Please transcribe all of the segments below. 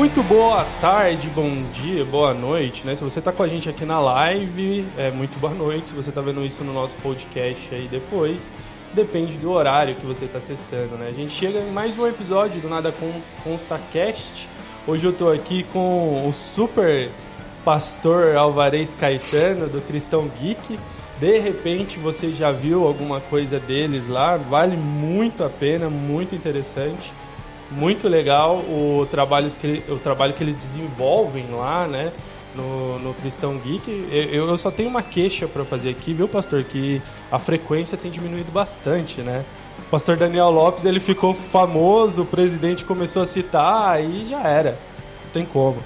Muito boa tarde, bom dia, boa noite, né? Se você tá com a gente aqui na live, é muito boa noite. Se você tá vendo isso no nosso podcast aí depois, depende do horário que você tá acessando, né? A gente chega em mais um episódio do Nada ConstaCast. Hoje eu tô aqui com o super pastor Alvarez Caetano, do Cristão Geek. De repente você já viu alguma coisa deles lá, vale muito a pena, muito interessante muito legal o trabalho que, o trabalho que eles desenvolvem lá, né? No, no Cristão Geek. Eu, eu só tenho uma queixa para fazer aqui, viu, pastor? Que a frequência tem diminuído bastante, né? O pastor Daniel Lopes ele ficou famoso, o presidente começou a citar e já era. Não tem como.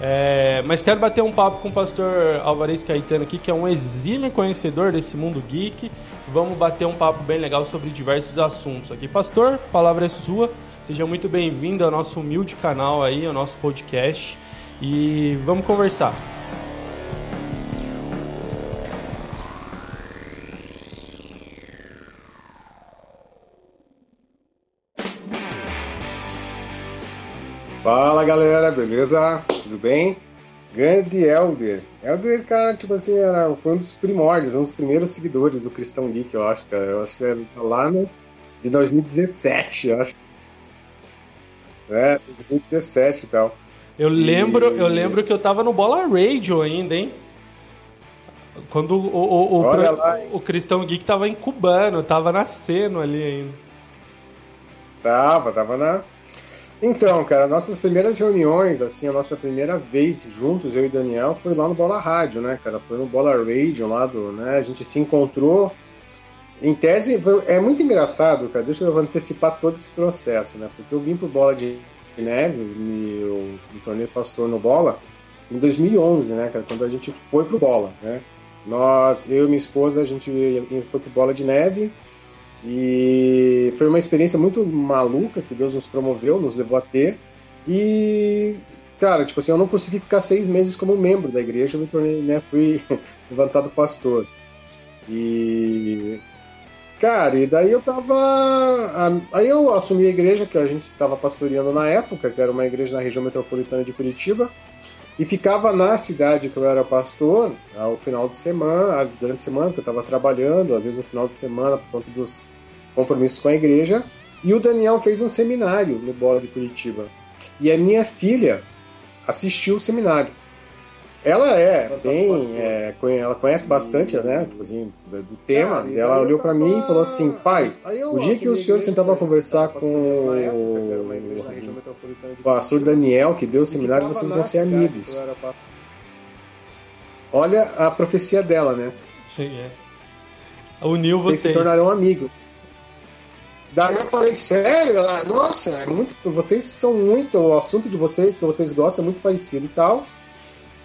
É, mas quero bater um papo com o pastor Alvarez Caetano aqui, que é um exímio conhecedor desse mundo geek. Vamos bater um papo bem legal sobre diversos assuntos aqui. Pastor, a palavra é sua. Seja muito bem-vindo ao nosso humilde canal aí, ao nosso podcast. E vamos conversar. Fala galera, beleza? Tudo bem? Grande Elder. Elder, cara, tipo assim, era, foi um dos primórdios, um dos primeiros seguidores do Cristão Geek, eu acho, cara. Eu acho que era lá no, de 2017, eu acho. É, 2017 e tal. Eu lembro, e... eu lembro que eu tava no Bola Radio ainda, hein? Quando o, o, o, pro, o Cristão Geek tava incubando, tava nascendo ali ainda. Tava, tava na. Então, cara, nossas primeiras reuniões, assim, a nossa primeira vez juntos, eu e Daniel, foi lá no Bola Rádio, né, cara? Foi no Bola Radio lá do, né? A gente se encontrou. Em tese, é muito engraçado, cara. Deixa eu antecipar todo esse processo, né? Porque eu vim pro Bola de Neve, me, eu me tornei pastor no Bola em 2011, né, cara? Quando a gente foi pro Bola, né? Nós, eu e minha esposa, a gente foi pro Bola de Neve e foi uma experiência muito maluca que Deus nos promoveu, nos levou a ter. E, cara, tipo assim, eu não consegui ficar seis meses como membro da igreja, eu me tornei, né, fui levantado pastor. E Cara, e daí eu tava. Aí eu assumi a igreja que a gente estava pastoreando na época, que era uma igreja na região metropolitana de Curitiba, e ficava na cidade que eu era pastor, ao final de semana, durante a semana, que eu estava trabalhando, às vezes no final de semana, por conta dos compromissos com a igreja. E o Daniel fez um seminário no Bola de Curitiba. E a minha filha assistiu o seminário. Ela é bem, é, ela conhece bastante, né, tipo assim, do, do tema. e ela olhou para mim e falou assim, pai, o dia que o senhor sentava a conversar com o, pastor Daniel, que deu o seminário, vocês vão ser amigos. Olha a profecia dela, né? Sim, é. Uniu vocês. Vocês se tornarão amigos. Daí eu falei, sério? Ela, Nossa, é muito, vocês são muito, o assunto de vocês, que vocês gostam, é muito parecido e tal.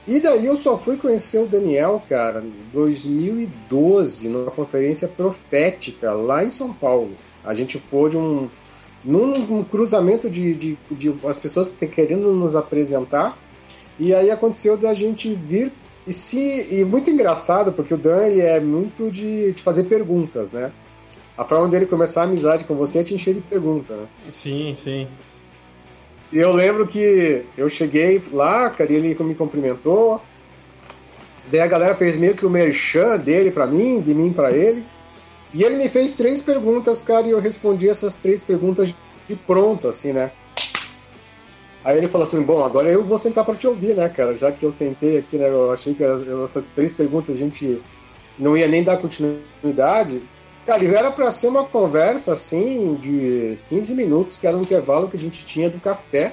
E daí eu só fui conhecer o Daniel, cara, em 2012, numa conferência profética lá em São Paulo. A gente foi de um. num cruzamento de, de, de as pessoas querendo nos apresentar. E aí aconteceu da gente vir. E, se, e muito engraçado, porque o Dan ele é muito de, de fazer perguntas, né? A forma dele começar a amizade com você é te encher de perguntas, né? Sim, sim. E eu lembro que eu cheguei lá, cara, e ele me cumprimentou. Daí a galera fez meio que o merchan dele para mim, de mim para ele. E ele me fez três perguntas, cara, e eu respondi essas três perguntas de pronto, assim, né? Aí ele falou assim: Bom, agora eu vou sentar para te ouvir, né, cara? Já que eu sentei aqui, né? Eu achei que essas três perguntas a gente não ia nem dar continuidade. Cara, era para ser uma conversa assim de 15 minutos, que era um intervalo que a gente tinha do café,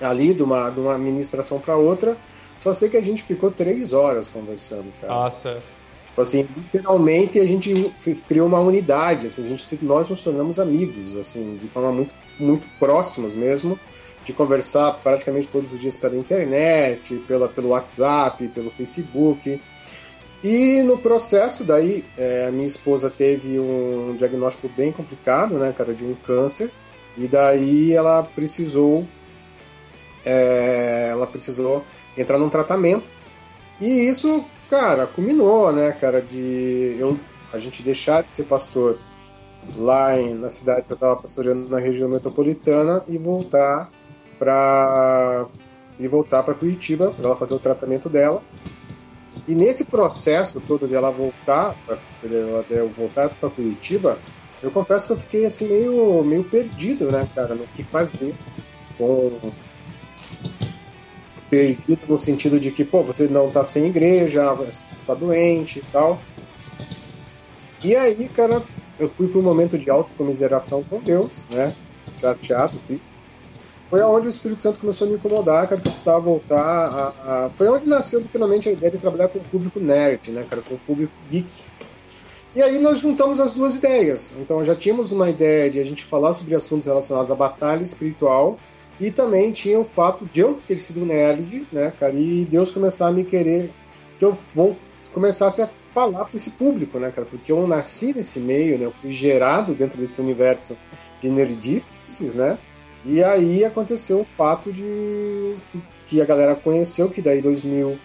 ali, de uma, de uma administração para outra. Só sei que a gente ficou três horas conversando, cara. Nossa. Tipo assim, literalmente a gente criou uma unidade, assim, a gente, nós nos tornamos amigos, assim, de forma muito, muito próximos mesmo, de conversar praticamente todos os dias pela internet, pela, pelo WhatsApp, pelo Facebook. E no processo, daí, é, minha esposa teve um diagnóstico bem complicado, né, cara, de um câncer. E daí ela precisou, é, ela precisou entrar num tratamento. E isso, cara, culminou, né, cara, de eu, a gente deixar de ser pastor lá em, na cidade que eu estava pastoreando na região metropolitana e voltar para ir voltar para Curitiba, para ela fazer o tratamento dela. E nesse processo todo de ela voltar, para ela voltar para Curitiba, eu confesso que eu fiquei assim meio, meio perdido, né, cara, no que fazer. Com... Perdido no sentido de que, pô, você não tá sem igreja, tá doente e tal. E aí, cara, eu fui para um momento de autocomiseração com Deus, né? Chateado, triste. Foi aonde o Espírito Santo começou a me incomodar, cara, que eu precisava voltar a, a... Foi onde nasceu literalmente a ideia de trabalhar com o público nerd, né, cara, com o público geek. E aí nós juntamos as duas ideias. Então já tínhamos uma ideia de a gente falar sobre assuntos relacionados à batalha espiritual e também tinha o fato de eu ter sido nerd, né, cara, e Deus começar a me querer que eu vou começasse a falar para esse público, né, cara? Porque eu nasci nesse meio, né? Eu fui gerado dentro desse universo de nerdices, né? E aí aconteceu o fato de que a galera conheceu que daí 2000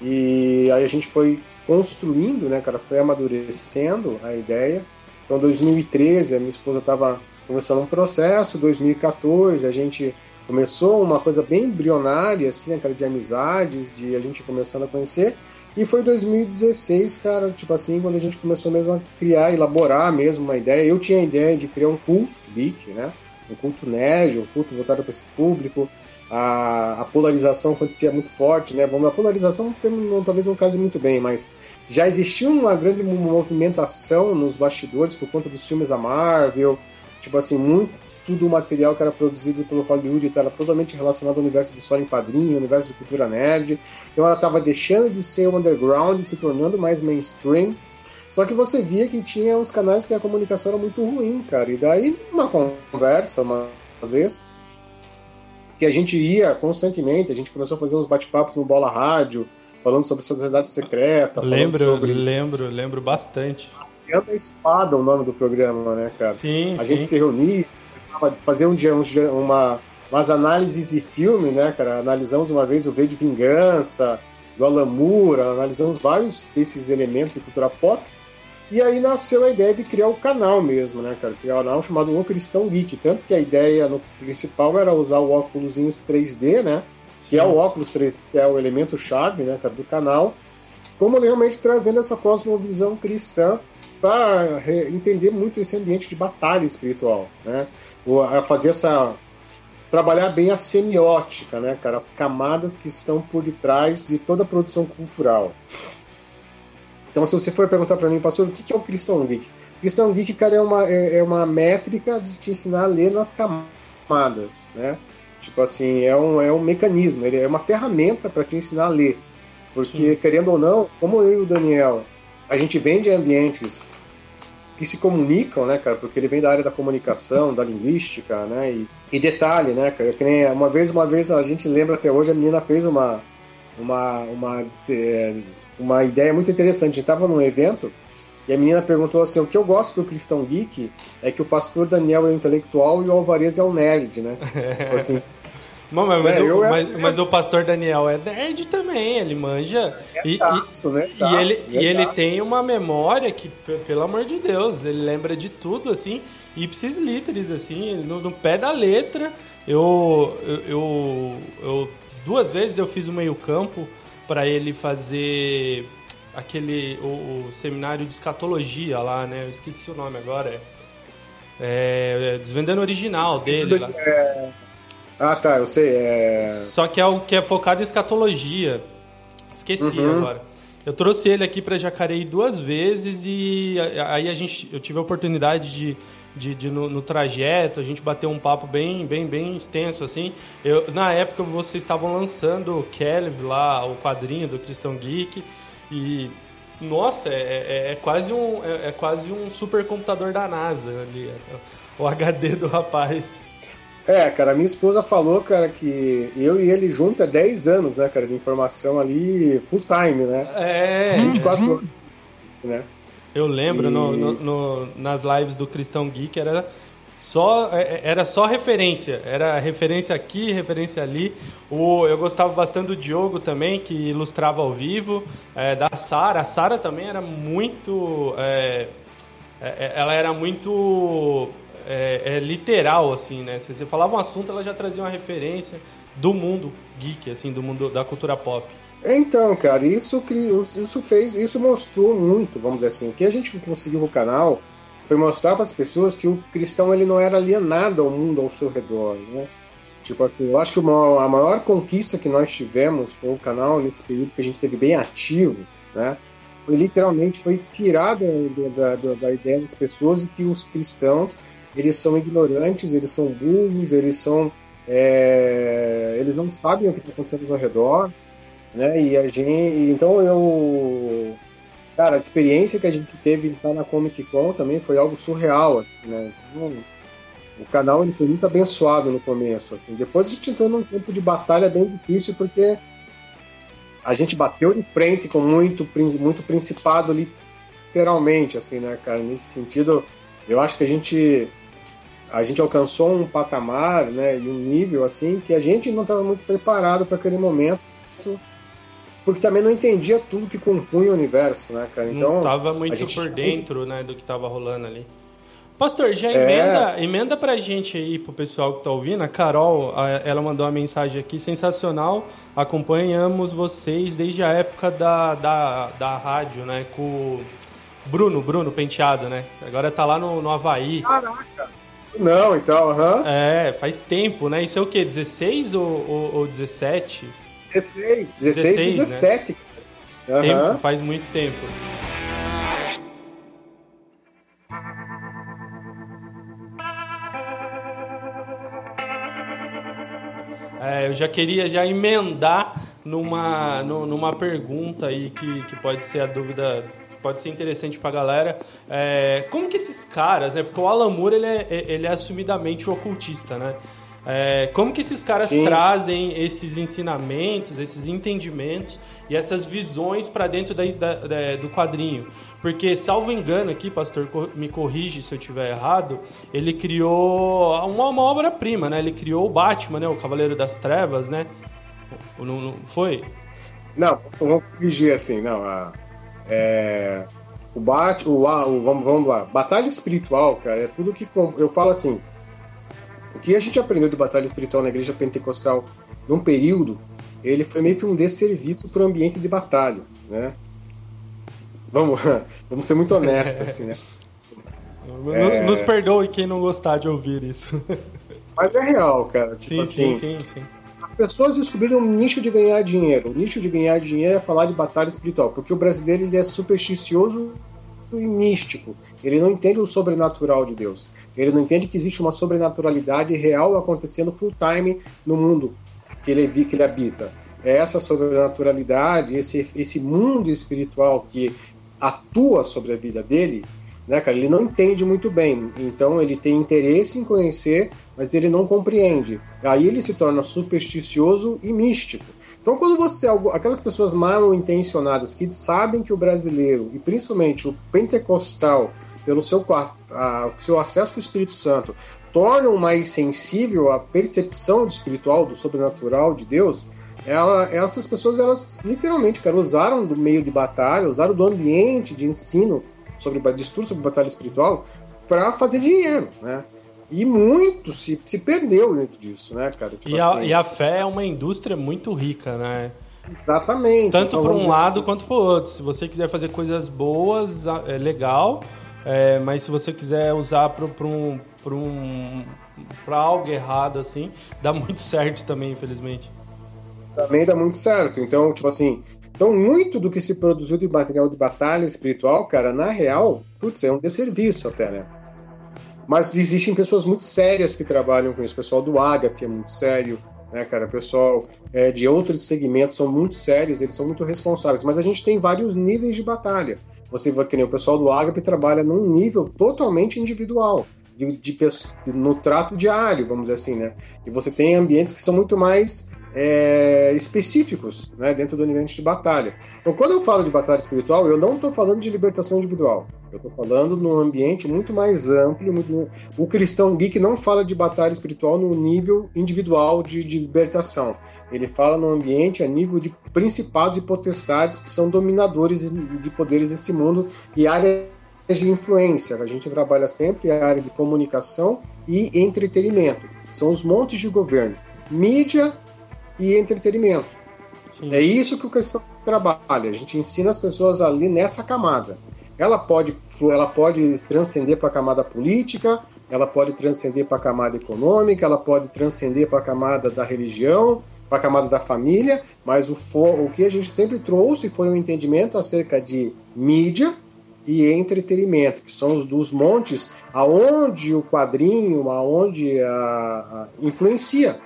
e aí a gente foi construindo, né, cara? Foi amadurecendo a ideia. Então 2013 a minha esposa estava começando um processo, 2014 a gente começou uma coisa bem embrionária, assim, né, cara, de amizades, de a gente começando a conhecer. E foi 2016, cara, tipo assim, quando a gente começou mesmo a criar, elaborar mesmo uma ideia. Eu tinha a ideia de criar um culto geek, né? Um culto nerd, um culto voltado para esse público. A, a, polarização acontecia muito forte, né? Bom, a polarização não, talvez não case muito bem, mas já existia uma grande movimentação nos bastidores por conta dos filmes da Marvel, tipo assim, muito tudo o material que era produzido pelo Hollywood então era totalmente relacionado ao universo de história em quadrinho, universo de cultura nerd. Então ela estava deixando de ser underground e se tornando mais mainstream. Só que você via que tinha uns canais que a comunicação era muito ruim, cara. E daí, uma conversa, uma vez, que a gente ia constantemente, a gente começou a fazer uns bate-papos no Bola Rádio, falando sobre sociedade secreta. Lembro, sobre... lembro, lembro bastante. a Espada o nome do programa, né, cara? Sim, A sim. gente se reunia, fazer um dia, um, uma, umas análises de filme, né, cara? Analisamos uma vez o V de Vingança, do Alan Moore, analisamos vários desses elementos de cultura pop. E aí nasceu a ideia de criar o canal mesmo, né, cara? Criar um canal chamado O Cristão Geek. Tanto que a ideia no principal era usar o óculos 3D, né? Que Sim. é o óculos 3D, que é o elemento chave, né, cara, do canal. Como realmente trazendo essa cosmovisão cristã para entender muito esse ambiente de batalha espiritual, né? A fazer essa trabalhar bem a semiótica, né, cara, as camadas que estão por detrás de toda a produção cultural. Então, se você for perguntar para mim, pastor, o que é o Cristão Geek? Cristão Geek, cara, é uma, é, é uma métrica de te ensinar a ler nas camadas, né? Tipo assim, é um, é um mecanismo, ele é uma ferramenta para te ensinar a ler. Porque, Sim. querendo ou não, como eu e o Daniel, a gente vem de ambientes que se comunicam, né, cara? Porque ele vem da área da comunicação, da linguística, né? E, e detalhe, né, cara? Que nem uma vez, uma vez a gente lembra até hoje a menina fez uma uma uma uma ideia muito interessante. Estava num evento e a menina perguntou assim: o que eu gosto do Cristão Geek é que o pastor Daniel é o intelectual e o Alvarez é o nerd, né? Tipo assim, mas, mas, é, o, mas, mas, o pastor Daniel é nerd também, ele manja. É e, taço, né? Taço, e, ele, e ele tem uma memória que, pelo amor de Deus, ele lembra de tudo, assim, ipsis literis, assim, no, no pé da letra. Eu, eu, eu, eu, Duas vezes eu fiz o meio-campo para ele fazer aquele. O, o, seminário de escatologia lá, né? Eu esqueci o nome agora. É, é Desvendando o original dele lá. É... Ah, tá, eu sei. É... Só que é o que é focado em escatologia. Esqueci uhum. agora. Eu trouxe ele aqui para Jacareí duas vezes e aí a gente, eu tive a oportunidade de, de, de no, no, trajeto, a gente bateu um papo bem, bem, bem extenso assim. Eu, na época vocês estavam lançando o Kelv lá, o quadrinho do Cristão Geek e nossa, é, é, é quase um é, é, quase um supercomputador da NASA ali, o HD do rapaz. É, cara, minha esposa falou, cara, que eu e ele junto é 10 anos, né, cara, de informação ali full time, né? É. 24 anos, né? Eu lembro e... no, no, no, nas lives do Cristão Geek era só é, é, era só referência, era referência aqui, referência ali. O, eu gostava bastante do Diogo também, que ilustrava ao vivo, é, da Sara. A Sara também era muito, é, é ela era muito literal, assim, né? Se você falava um assunto, ela já trazia uma referência do mundo geek, assim, do mundo da cultura pop. Então, cara, isso, isso fez, isso mostrou muito, vamos dizer assim, o que a gente conseguiu no canal foi mostrar para as pessoas que o cristão ele não era alienado ao mundo ao seu redor, né? Tipo assim, eu acho que uma, a maior conquista que nós tivemos com o canal nesse período que a gente teve bem ativo, né? Foi literalmente foi tirar da, da, da ideia das pessoas de que os cristãos eles são ignorantes, eles são burros, eles são é, eles não sabem o que está acontecendo ao redor, né? E a gente, então eu, cara, a experiência que a gente teve estar na Comic Con também foi algo surreal, assim, né? Então, o canal ele foi muito abençoado no começo, assim. Depois a gente entrou num campo de batalha bem difícil porque a gente bateu de frente com muito, muito principado literalmente, assim, né, cara? Nesse sentido, eu acho que a gente a gente alcançou um patamar, né, e um nível assim que a gente não estava muito preparado para aquele momento, porque também não entendia tudo que compunha o universo, né, cara? Então, não estava muito gente... por dentro, né, do que estava rolando ali. Pastor, já emenda, é... emenda pra gente aí, pro pessoal que tá ouvindo. A Carol, ela mandou uma mensagem aqui, sensacional. Acompanhamos vocês desde a época da, da, da rádio, né? Com Bruno, Bruno Penteado, né? Agora tá lá no, no Havaí. Caraca! Não, então, aham. É, faz tempo, né? Isso é o quê? 16 ou, ou, ou 17? 16, 16, 16 17. Né? Uhum. Tempo, faz muito tempo. É, eu já queria já emendar numa, numa pergunta aí que, que pode ser a dúvida pode ser interessante pra galera. É, como que esses caras, né? Porque o Alan Moore, ele é, ele é assumidamente ocultista, né? É, como que esses caras Sim. trazem esses ensinamentos, esses entendimentos e essas visões para dentro da, da, da, do quadrinho? Porque, salvo engano aqui, pastor, me corrige se eu estiver errado, ele criou uma, uma obra-prima, né? Ele criou o Batman, né? O Cavaleiro das Trevas, né? Não, não foi? Não, vamos corrigir assim, não. A, é, o Batman, o, o, vamos, vamos lá, batalha espiritual, cara, é tudo que. Eu falo assim, o que a gente aprendeu de batalha espiritual na igreja pentecostal num período, ele foi meio que um desserviço para o ambiente de batalha, né? Vamos, vamos ser muito honestos, assim, né? É... Nos perdoe quem não gostar de ouvir isso. Mas é real, cara. Tipo sim, assim, sim, sim, sim. As pessoas descobriram um nicho de ganhar dinheiro. O nicho de ganhar dinheiro é falar de batalha espiritual, porque o brasileiro ele é supersticioso e místico. Ele não entende o sobrenatural de Deus. Ele não entende que existe uma sobrenaturalidade real acontecendo full time no mundo que ele, que ele habita. É essa sobrenaturalidade, esse, esse mundo espiritual que atua sobre a vida dele, né, cara, ele não entende muito bem. Então ele tem interesse em conhecer, mas ele não compreende. Aí ele se torna supersticioso e místico. Então, quando você. Aquelas pessoas mal intencionadas que sabem que o brasileiro, e principalmente o pentecostal, pelo seu, a, seu acesso ao Espírito Santo, tornam mais sensível à percepção do espiritual, do sobrenatural de Deus, ela, essas pessoas, elas literalmente, cara, usaram do meio de batalha, usaram do ambiente de ensino sobre de estudo sobre batalha espiritual para fazer dinheiro, né? E muito se, se perdeu dentro disso, né, cara? Tipo e, assim, a, e a fé é uma indústria muito rica, né? Exatamente. Tanto então, para um lado quanto para o outro. Se você quiser fazer coisas boas, é legal. É, mas se você quiser usar para um, um, algo errado, assim, dá muito certo também, infelizmente. Também dá muito certo. Então, tipo assim, então muito do que se produziu de material de batalha espiritual, cara, na real, putz, é um desserviço até, né? Mas existem pessoas muito sérias que trabalham com isso. O pessoal do Agape é muito sério, né, cara? O pessoal é, de outros segmentos são muito sérios, eles são muito responsáveis. Mas a gente tem vários níveis de batalha. Você vai que nem o pessoal do Agape trabalha num nível totalmente individual. De, de, no trato diário, vamos dizer assim, né? E você tem ambientes que são muito mais é, específicos né, dentro do ambiente de batalha. Então, quando eu falo de batalha espiritual, eu não estou falando de libertação individual. Eu estou falando num ambiente muito mais amplo. Muito... O cristão geek não fala de batalha espiritual no nível individual de, de libertação. Ele fala no ambiente a nível de principados e potestades que são dominadores de poderes desse mundo e áreas de influência. A gente trabalha sempre a área de comunicação e entretenimento. São os montes de governo. Mídia e entretenimento. Sim. É isso que o questão trabalha. A gente ensina as pessoas ali nessa camada. Ela pode, ela pode transcender para a camada política, ela pode transcender para a camada econômica, ela pode transcender para a camada da religião, para a camada da família, mas o, for, o que a gente sempre trouxe foi um entendimento acerca de mídia e entretenimento, que são os dos montes aonde o quadrinho, aonde a, a influencia.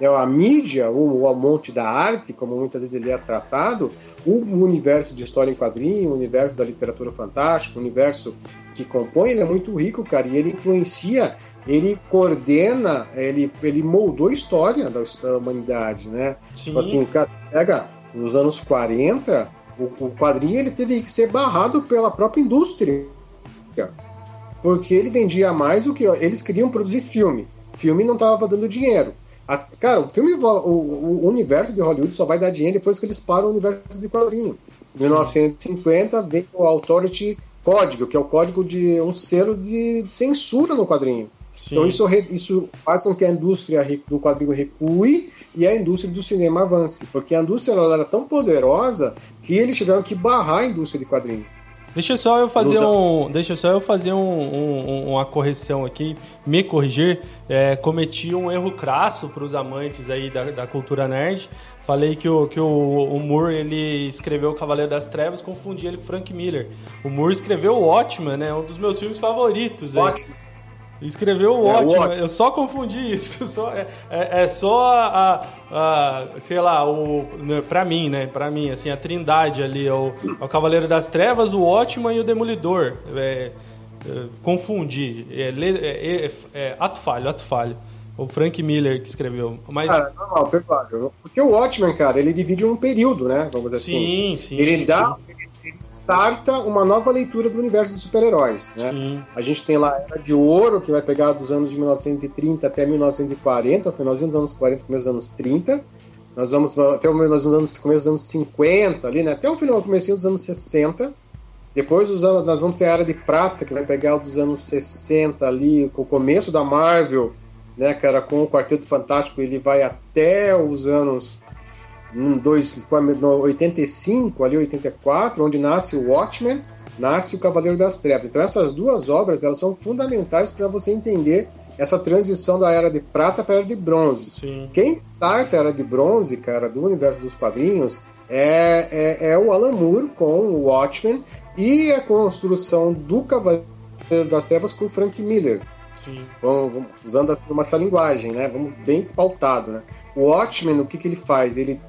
É a mídia, o, o monte da arte, como muitas vezes ele é tratado, o universo de história em quadrinho, o universo da literatura fantástica, o universo que compõe, ele é muito rico, cara, e ele influencia ele coordena, ele, ele moldou a história da, da humanidade, né? Sim. Tipo assim, cara, pega nos anos 40, o, o quadrinho ele teve que ser barrado pela própria indústria. Porque ele vendia mais do que. Eles queriam produzir filme. Filme não estava dando dinheiro. A, cara, o filme, o, o, universo de Hollywood só vai dar dinheiro depois que eles param o universo de quadrinho. Em 1950 vem o Authority Código, que é o código de um selo de, de censura no quadrinho. Sim. Então isso, isso faz com que a indústria do quadrinho recue e a indústria do cinema avance, porque a indústria ela era tão poderosa que eles tiveram que barrar a indústria de quadrinho. Deixa só eu fazer um, deixa só eu fazer um, um, uma correção aqui, me corrigir. É, cometi um erro crasso para os amantes aí da, da, cultura nerd. Falei que o, que o, o Moore ele escreveu o Cavaleiro das Trevas, confundi ele com Frank Miller. O Moore escreveu o Watchmen, né? Um dos meus filmes favoritos. Watchmen. Escreveu é, ótimo, eu só confundi isso. Só, é, é, é, só a, a, sei lá, o, né, pra mim, né? Pra mim, assim, a trindade ali, o, o Cavaleiro das Trevas, o Ótimo e o Demolidor. É, é, confundi. É, é, ato falho, ato falho. O Frank Miller que escreveu. Mas... Cara, normal, perfeito. Porque o Watchmen, cara, ele divide um período, né? Vamos dizer sim, assim. Sim, sim. Ele dá, sim starta uma nova leitura do universo dos super-heróis. Né? A gente tem lá a Era de Ouro, que vai pegar dos anos de 1930 até 1940, finalzinho dos anos 40, começo dos anos 30. Nós vamos até o começo dos anos, começo dos anos 50, ali, né? até o final, comecinho dos anos 60. Depois os anos, nós vamos ter a Era de Prata, que vai pegar dos anos 60 ali, com o começo da Marvel, né, cara, com o Quarteto Fantástico, ele vai até os anos um, dois, no 85, ali 84, onde nasce o Watchmen, nasce o Cavaleiro das Trevas. Então essas duas obras elas são fundamentais para você entender essa transição da era de prata para a era de bronze. Sim. Quem starta a era de bronze, cara, do universo dos quadrinhos, é, é, é, o Alan Moore com o Watchmen e a construção do Cavaleiro das Trevas com o Frank Miller. Vamos, vamos, usando assim, uma essa linguagem, né? Vamos bem pautado, né? O Watchmen, o que, que ele faz? Ele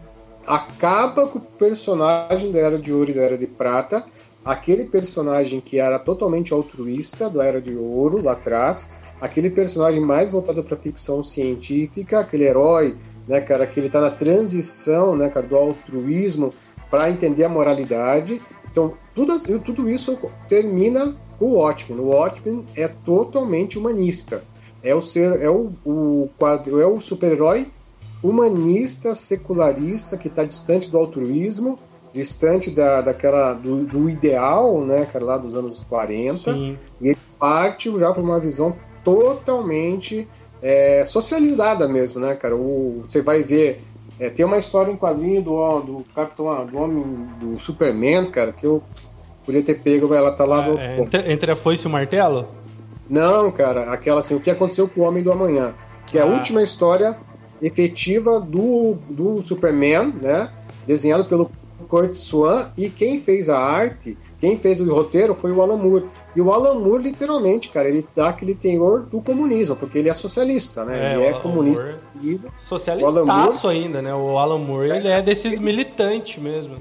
acaba com o personagem da Era de Ouro e da Era de Prata, aquele personagem que era totalmente altruísta da Era de Ouro lá atrás, aquele personagem mais voltado para ficção científica, aquele herói, né, cara, que ele está na transição, né, cara, do altruísmo para entender a moralidade. Então, tudo, tudo isso termina com o Watchmen. O Watchmen é totalmente humanista. É o ser, é o, o quadro, é o super-herói humanista, secularista, que está distante do altruísmo, distante da, daquela, do, do, ideal, né, cara, lá dos anos 40, Sim. e ele parte já para uma visão totalmente é, socializada mesmo, né, cara? O, você vai ver. É, tem uma história em quadrinho do, do Capitão, do Homem, do Superman, cara, que eu podia ter pego, ela tá lá no. É, entre, entre a foice e o martelo? Não, cara, aquela assim, o que aconteceu com o Homem do Amanhã. Que é a ah. última história efetiva do, do Superman, né? Desenhado pelo Kurt Swan e quem fez a arte, quem fez o roteiro foi o Alan Moore. E o Alan Moore, literalmente, cara, ele dá aquele tenor do comunismo, porque ele é socialista, né? É, ele é comunista. Socialistaço ainda, né? O Alan Moore, ele é desses militantes mesmo.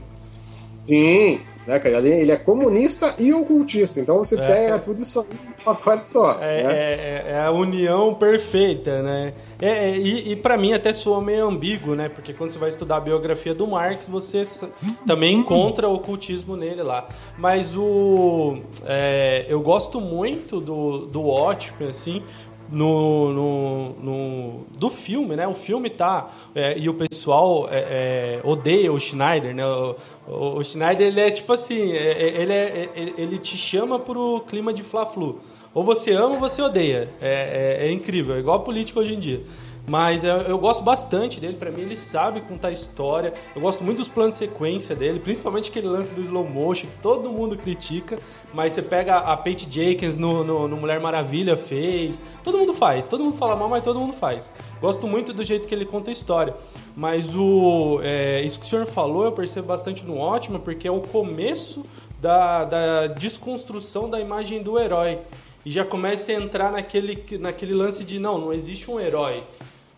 Sim, né, cara? Ele, é comunista e ocultista, então você é. pega tudo isso em um pacote só. É, né? é, é, a união perfeita, né? É, é e, e para mim até soa meio ambíguo, né? Porque quando você vai estudar a biografia do Marx, você também encontra o ocultismo nele lá. Mas o. É, eu gosto muito do, do Watchmen, assim, no, no, no, do filme, né? O filme tá é, e o pessoal é, é, odeia o Schneider, né? O, o, o, Schneider ele é tipo assim, é, é, ele, ele te chama pro clima de fla-flu. Ou você ama ou você odeia. É, incrível, é igual político hoje em dia. Mas eu, eu gosto bastante dele, para mim ele sabe contar história. Eu gosto muito dos planos de sequência dele, principalmente aquele lance do slow motion que todo mundo critica. Mas você pega a Pete Jenkins no, no, no, Mulher Maravilha, fez. Todo mundo faz, todo mundo fala mal, mas todo mundo faz. Gosto muito do jeito que ele conta a história. Mas o é, isso que o senhor falou eu percebo bastante no ótimo, porque é o começo da, da desconstrução da imagem do herói e já começa a entrar naquele, naquele lance de não, não existe um herói.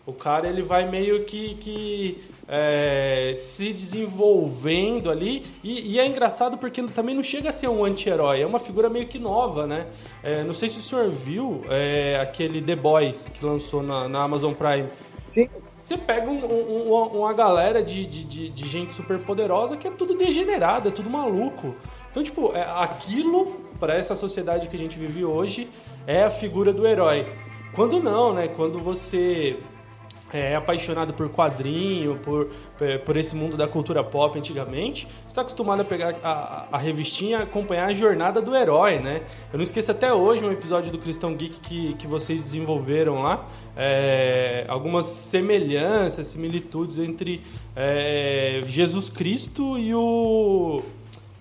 O cara ele vai meio que, que é, se desenvolvendo ali e, e, é engraçado porque também não chega a ser um anti-herói, é uma figura meio que nova, né? É, não sei se o senhor viu é, aquele The Boys que lançou na, na Amazon Prime. Sim. Você pega um, um, uma galera de, de, de, gente super poderosa que é tudo degenerado, é tudo maluco. Então, tipo, é, aquilo, para essa sociedade que a gente vive hoje, é a figura do herói. Quando não, né? Quando você é apaixonado por quadrinho, por, por esse mundo da cultura pop antigamente, está acostumado a pegar a, a revistinha e acompanhar a jornada do herói, né? Eu não esqueço até hoje um episódio do Cristão Geek que, que vocês desenvolveram lá, é, algumas semelhanças, similitudes entre é, Jesus Cristo e o,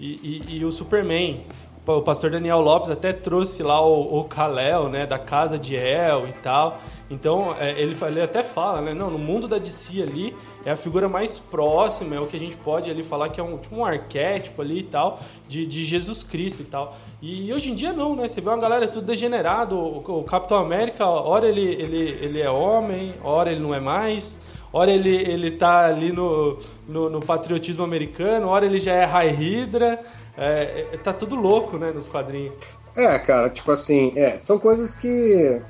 e, e, e o Superman o pastor Daniel Lopes até trouxe lá o, o Kalel, né, da casa de El e tal. Então, é, ele, ele até fala, né, não, no mundo da DC ali, é a figura mais próxima, é o que a gente pode ali falar que é um, tipo um arquétipo ali e tal, de, de Jesus Cristo e tal. E hoje em dia não, né, você vê uma galera tudo degenerado, o, o Capitão América, ora ele, ele, ele é homem, ora ele não é mais, ora ele, ele tá ali no, no, no patriotismo americano, ora ele já é High Hydra, é, é, tá tudo louco, né, nos quadrinhos. É, cara, tipo assim, é, são coisas que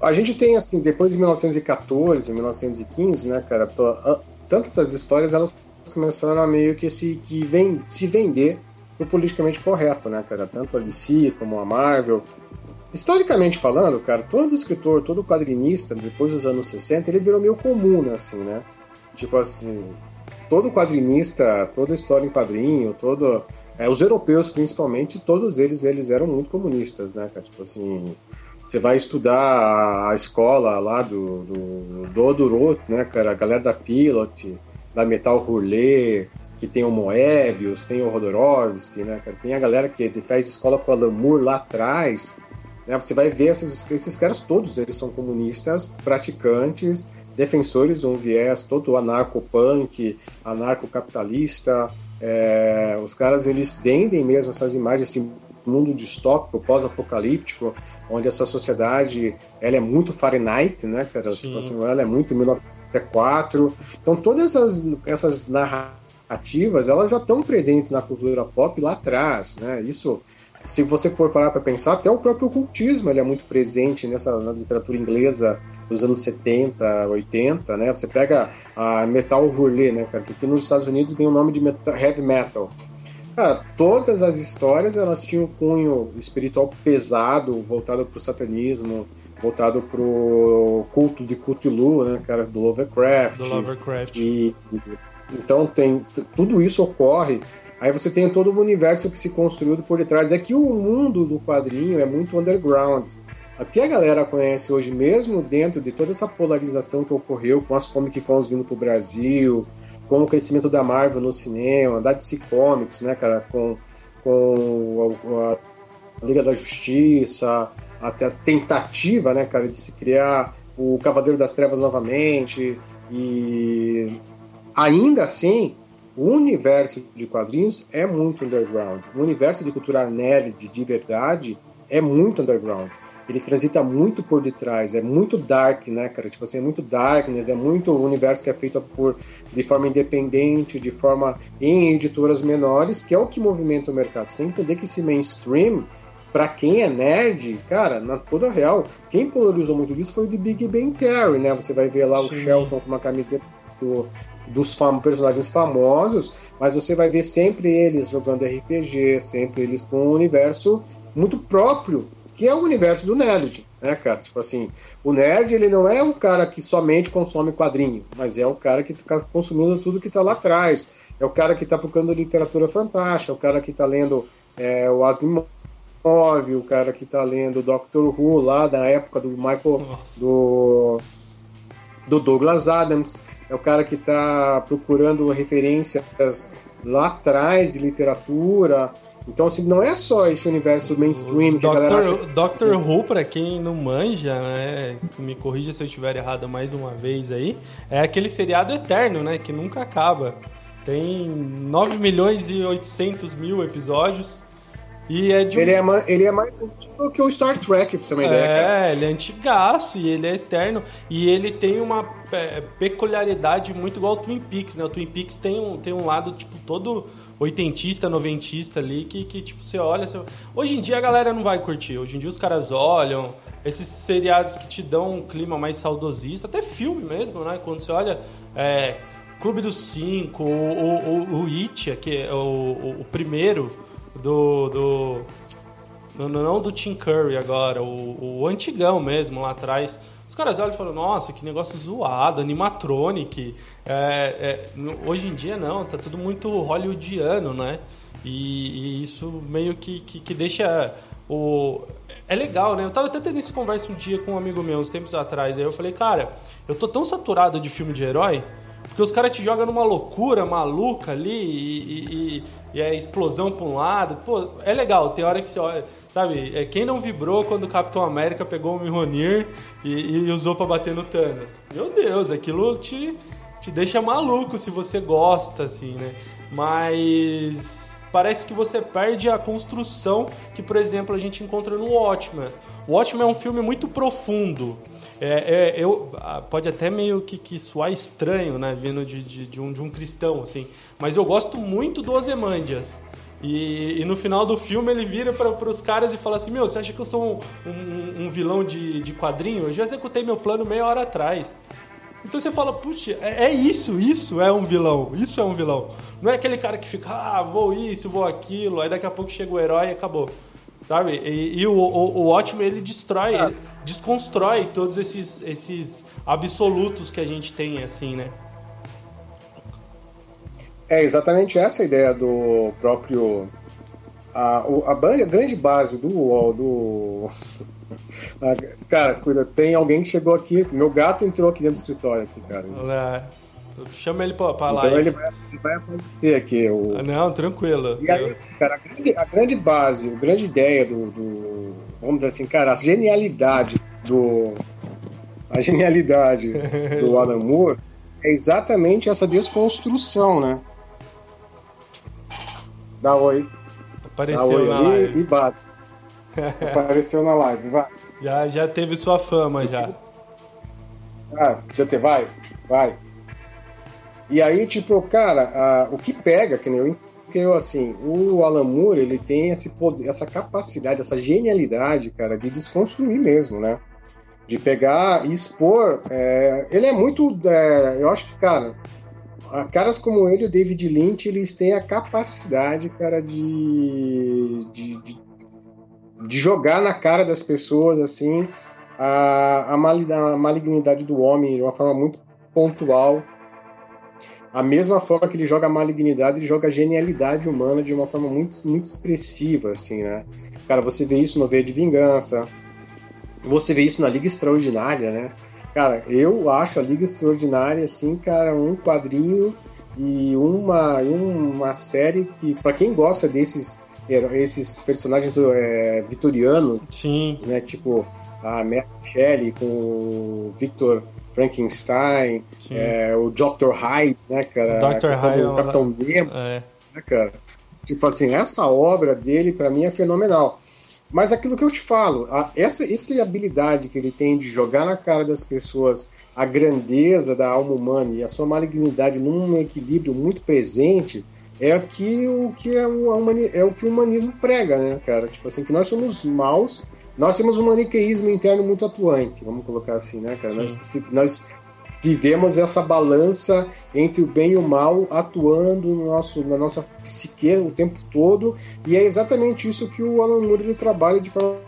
a gente tem assim, depois de 1914, 1915, né, cara, tantas essas histórias elas começaram a meio que se que vem, se vender o politicamente correto, né, cara, tanto a DC como a Marvel. Historicamente falando, cara, todo escritor, todo quadrinista, depois dos anos 60, ele virou meio comum, né, assim, né? Tipo assim, todo quadrinista, toda história em quadrinho, todo é, os europeus principalmente, todos eles eles eram muito comunistas, né, cara? Tipo assim, você vai estudar a escola lá do do, do né, cara? A galera da Pilot, da Metal Hurlé, que tem o Moebius, tem o Rodorovsky, né, cara? Tem a galera que faz escola com a Lamour lá atrás. Né? Você vai ver esses, esses caras todos, eles são comunistas, praticantes, defensores de um viés todo anarco-punk, anarco-capitalista. É, os caras eles vendem mesmo essas imagens, esse mundo distópico, pós-apocalíptico, onde essa sociedade ela é muito Fahrenheit, né, cara? Tipo assim, ela é muito 1994. Então todas essas, essas narrativas elas já estão presentes na cultura pop lá atrás, né? Isso se você for parar para pensar, até o próprio ocultismo ele é muito presente nessa na literatura inglesa dos anos 70, 80, né? Você pega a Metal Hurley, né, cara, que aqui nos Estados Unidos ganha o nome de metal, heavy metal. Cara, todas as histórias elas tinham um cunho espiritual pesado, voltado para o satanismo, voltado para o culto de Cthulhu, né, cara, do Lovecraft. Do Lovecraft. E, então tem tudo isso ocorre Aí você tem todo o universo que se construiu por detrás. É que o mundo do quadrinho é muito underground. O que a galera conhece hoje, mesmo dentro de toda essa polarização que ocorreu com as Comic Cons vindo pro Brasil, com o crescimento da Marvel no cinema, da DC Comics, né, cara, com, com a, a Liga da Justiça, até a tentativa, né, cara, de se criar o Cavaleiro das Trevas novamente, e ainda assim, o universo de quadrinhos é muito underground. O universo de cultura nerd de verdade é muito underground. Ele transita muito por detrás, é muito dark, né, cara? Tipo assim, é muito darkness, é muito universo que é feito por de forma independente, de forma em editoras menores, que é o que movimenta o mercado. Você tem que entender que esse mainstream para quem é nerd, cara, na toda real, quem polarizou muito disso foi o de Big Bang Theory, né? Você vai ver lá Sim. o Sheldon com uma camiseta do, dos fam personagens famosos, mas você vai ver sempre eles jogando RPG, sempre eles com um universo muito próprio, que é o universo do nerd. né, cara? Tipo assim, o nerd, ele não é um cara que somente consome quadrinho, mas é o cara que tá consumindo tudo que tá lá atrás. É o cara que tá procurando literatura fantástica, é o cara que tá lendo é, o Asimov, o cara que tá lendo Doctor Who lá da época do Michael, do, do Douglas Adams, é o cara que tá procurando referências lá atrás de literatura, então, assim, não é só esse universo mainstream que Doctor, a galera acha... Doctor Who, pra quem não manja, né, me corrija se eu estiver errado mais uma vez aí, é aquele seriado eterno, né, que nunca acaba. Tem 9 milhões e 800 mil episódios. E é de um... ele, é, ele é mais antigo que o Star Trek, pra você ter uma é, ideia. É, ele é antigaço e ele é eterno. E ele tem uma peculiaridade muito igual ao Twin Peaks, né? O Twin Peaks tem um, tem um lado, tipo, todo oitentista, noventista ali, que, que tipo, você olha. Você... Hoje em dia a galera não vai curtir. Hoje em dia os caras olham. Esses seriados que te dão um clima mais saudosista, até filme mesmo, né? Quando você olha. É, Clube dos Cinco, o, o, o It, que é o, o, o primeiro do, do. Não, não do Tim Curry agora, o, o antigão mesmo lá atrás. Os caras olham e falam, nossa, que negócio zoado, animatronic. É, é, hoje em dia não, tá tudo muito hollywoodiano, né? E, e isso meio que, que, que, deixa o... É legal, né? Eu tava até tendo essa conversa um dia com um amigo meu, uns tempos atrás. Aí eu falei, cara, eu tô tão saturado de filme de herói porque os caras te jogam numa loucura maluca ali e, e, e, é explosão pra um lado. Pô, é legal, tem hora que você olha. Sabe, é, quem não vibrou quando o Capitão América pegou o Mjolnir e, e usou para bater no Thanos? Meu Deus, aquilo te, te deixa maluco se você gosta, assim, né? Mas parece que você perde a construção que, por exemplo, a gente encontra no Watchmen. O Watchmen é um filme muito profundo. É, é, eu, ah, pode até meio que, que soar estranho, né? Vindo de, de, de, um, de um cristão, assim. Mas eu gosto muito do Ozymandias. E, e, no final do filme ele vira para os caras e fala assim: Meu, você acha que eu sou um, um, um, vilão de, de quadrinho? Eu já executei meu plano meia hora atrás. Então você fala: Putz, é, é, isso, isso é um vilão, isso é um vilão. Não é aquele cara que fica, ah, vou isso, vou aquilo, aí daqui a pouco chega o herói e acabou. Sabe? E, e o, o, o Watchmen ele destrói, ah. ele desconstrói todos esses, esses absolutos que a gente tem, assim, né? É exatamente essa a ideia do próprio. A, a, a grande base do UOL, do. A, cara, cuida, tem alguém que chegou aqui. Meu gato entrou aqui dentro do escritório, aqui, cara. É, chama ele pra, pra lá. Então ele vai, ele vai aparecer aqui. O... Ah, não, tranquilo. E aí, assim, cara, a grande, a grande base, a grande ideia do, do. Vamos dizer assim, cara, a genialidade do. A genialidade do Alan Moore é exatamente essa desconstrução, né? Dá oi. Apareceu Dá oi na ali live. e bate. Apareceu na live, vai. Já, já teve sua fama, já. Ah, já te vai? Vai. E aí, tipo, cara, o que pega, que nem eu eu assim, o Alan Moore, ele tem esse poder, essa capacidade, essa genialidade, cara, de desconstruir mesmo, né? De pegar e expor. É, ele é muito. É, eu acho que, cara, caras como ele e o David Lynch, eles têm a capacidade, cara, de, de, de, de jogar na cara das pessoas, assim, a, a, malignidade do homem de uma forma muito pontual. A mesma forma que ele joga a malignidade, ele joga a genialidade humana de uma forma muito, muito expressiva, assim, né? Cara, você vê isso no V de Vingança, você vê isso na Liga Extraordinária, né? Cara, eu acho a Liga Extraordinária, assim, cara, um quadrinho e uma, uma série que, para quem gosta desses esses personagens é, vitorianos, Sim. né? Tipo a Mary Shelley com o Victor Frankenstein, é, o Dr. Hyde, né, cara? Dr. Hyde, o Capitão Nemo, é. né, cara? Tipo assim, essa obra dele, para mim, é fenomenal. Mas aquilo que eu te falo, a, essa, essa habilidade que ele tem de jogar na cara das pessoas a grandeza da alma humana e a sua malignidade num equilíbrio muito presente é o que o que é o, é o que o humanismo prega, né, cara? Tipo assim, que nós somos maus, nós temos um maniqueísmo interno muito atuante, vamos colocar assim, né, cara? Nós, nós vivemos essa balança entre o bem e o mal atuando no nosso, na nossa psique o tempo todo, e é exatamente isso que o Alan Moore ele trabalha de forma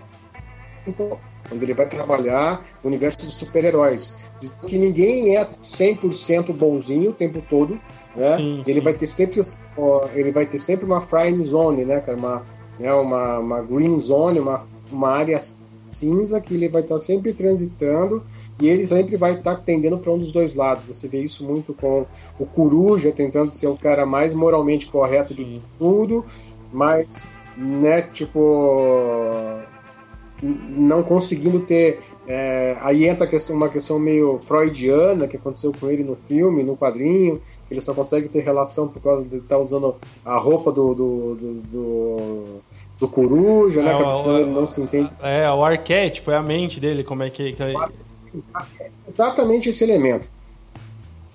onde ele vai trabalhar o universo dos super-heróis. Que ninguém é 100% bonzinho o tempo todo, né? Sim, ele sim. vai ter sempre ele vai ter sempre uma frame zone, né, cara, uma, né, uma, uma green zone, uma, uma área cinza que ele vai estar sempre transitando e ele sempre vai estar tendendo para um dos dois lados. Você vê isso muito com o Coruja tentando ser o cara mais moralmente correto sim. de tudo, mas né, tipo não conseguindo ter. É, aí entra questão, uma questão meio freudiana que aconteceu com ele no filme, no quadrinho. Ele só consegue ter relação por causa de estar tá usando a roupa do, do, do, do, do coruja, né, é, né? Que a não se entende. É, o arquétipo, é a mente dele, como é que. Exatamente esse elemento.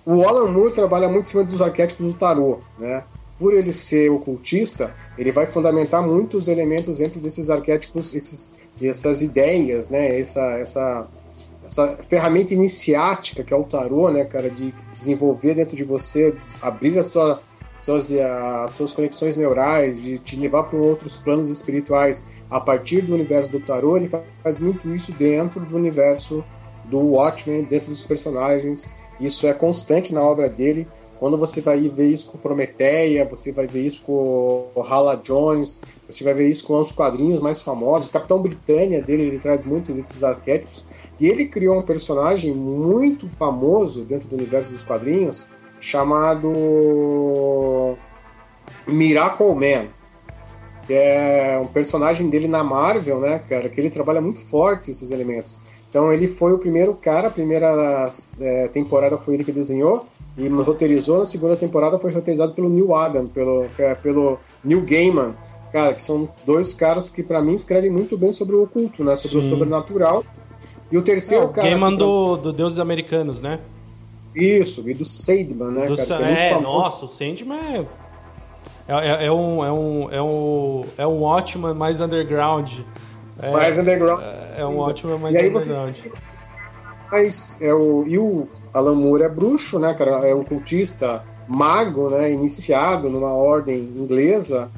O Alan Moore trabalha muito em cima dos arquétipos do tarô, né? por ele ser ocultista, ele vai fundamentar muitos elementos dentro desses arquétipos, esses, essas ideias, né? Essa, essa, essa ferramenta iniciática que é o tarô, né, cara, de desenvolver dentro de você, abrir a sua, suas, as suas conexões neurais, de te levar para outros planos espirituais a partir do universo do tarô, ele faz muito isso dentro do universo do Watchmen, dentro dos personagens. Isso é constante na obra dele. Quando você vai ver isso com Prometeia, você vai ver isso com Hala Jones, você vai ver isso com os quadrinhos mais famosos. O Capitão Britânia dele, ele traz muito desses arquétipos. E ele criou um personagem muito famoso dentro do universo dos quadrinhos, chamado Miracle Man. Que é um personagem dele na Marvel, né, cara, que ele trabalha muito forte esses elementos. Então ele foi o primeiro cara, a primeira é, temporada foi ele que desenhou e roteirizou, na segunda temporada foi roteirizado pelo Neil Adam, pelo, é, pelo Neil Gaiman, cara, que são dois caras que para mim escrevem muito bem sobre o oculto, né, sobre Sim. o sobrenatural. E o terceiro é, cara... Gaiman do, do Deuses Americanos, né? Isso, e do Sandman, né, do cara? É, é nossa, o Sandman é... É, é, é, um, é, um, é, um, é um Watchman mais underground. É, mais underground. É, é um ótimo mais e aí underground. Você... Mas é o, e o Alan Moore é bruxo, né, cara? É um cultista mago, né? Iniciado numa ordem inglesa.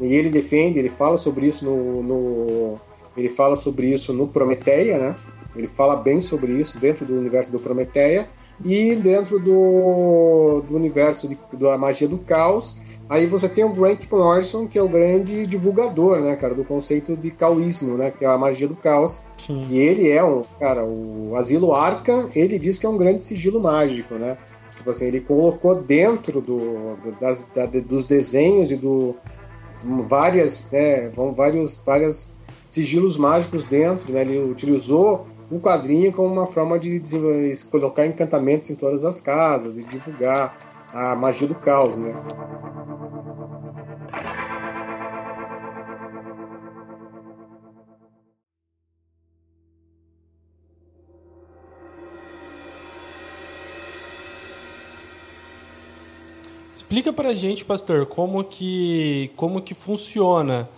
E ele defende, ele fala sobre isso no, no ele fala sobre isso no Prometeia, né? Ele fala bem sobre isso dentro do universo do Prometeia e dentro do, do universo de, da magia do caos Aí você tem o Grant Morrison, que é o grande divulgador, né, cara, do conceito de caoísmo, né, que é a magia do caos. Sim. E ele é um, cara, o Asilo Arca, ele diz que é um grande sigilo mágico, né? Tipo assim, ele colocou dentro do, das, da, dos desenhos e do várias, né, vão vários, várias sigilos mágicos dentro, né? Ele utilizou o quadrinho como uma forma de colocar encantamentos em todas as casas e divulgar a magia do caos, né? Explica pra gente, pastor, como que, como que funciona.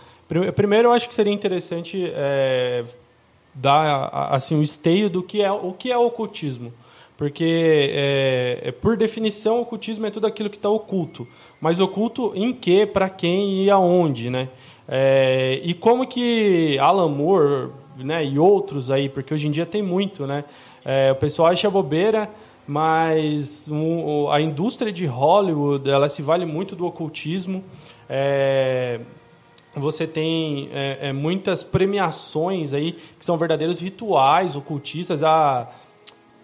Primeiro, eu acho que seria interessante é, dar assim, um esteio do que é o que é o ocultismo. Porque, é, é, por definição, o ocultismo é tudo aquilo que está oculto. Mas oculto em que, para quem e aonde, né? É, e como que Alan Moore né, e outros aí, porque hoje em dia tem muito, né? É, o pessoal acha bobeira mas um, a indústria de Hollywood ela se vale muito do ocultismo. É, você tem é, é, muitas premiações aí que são verdadeiros rituais ocultistas. A,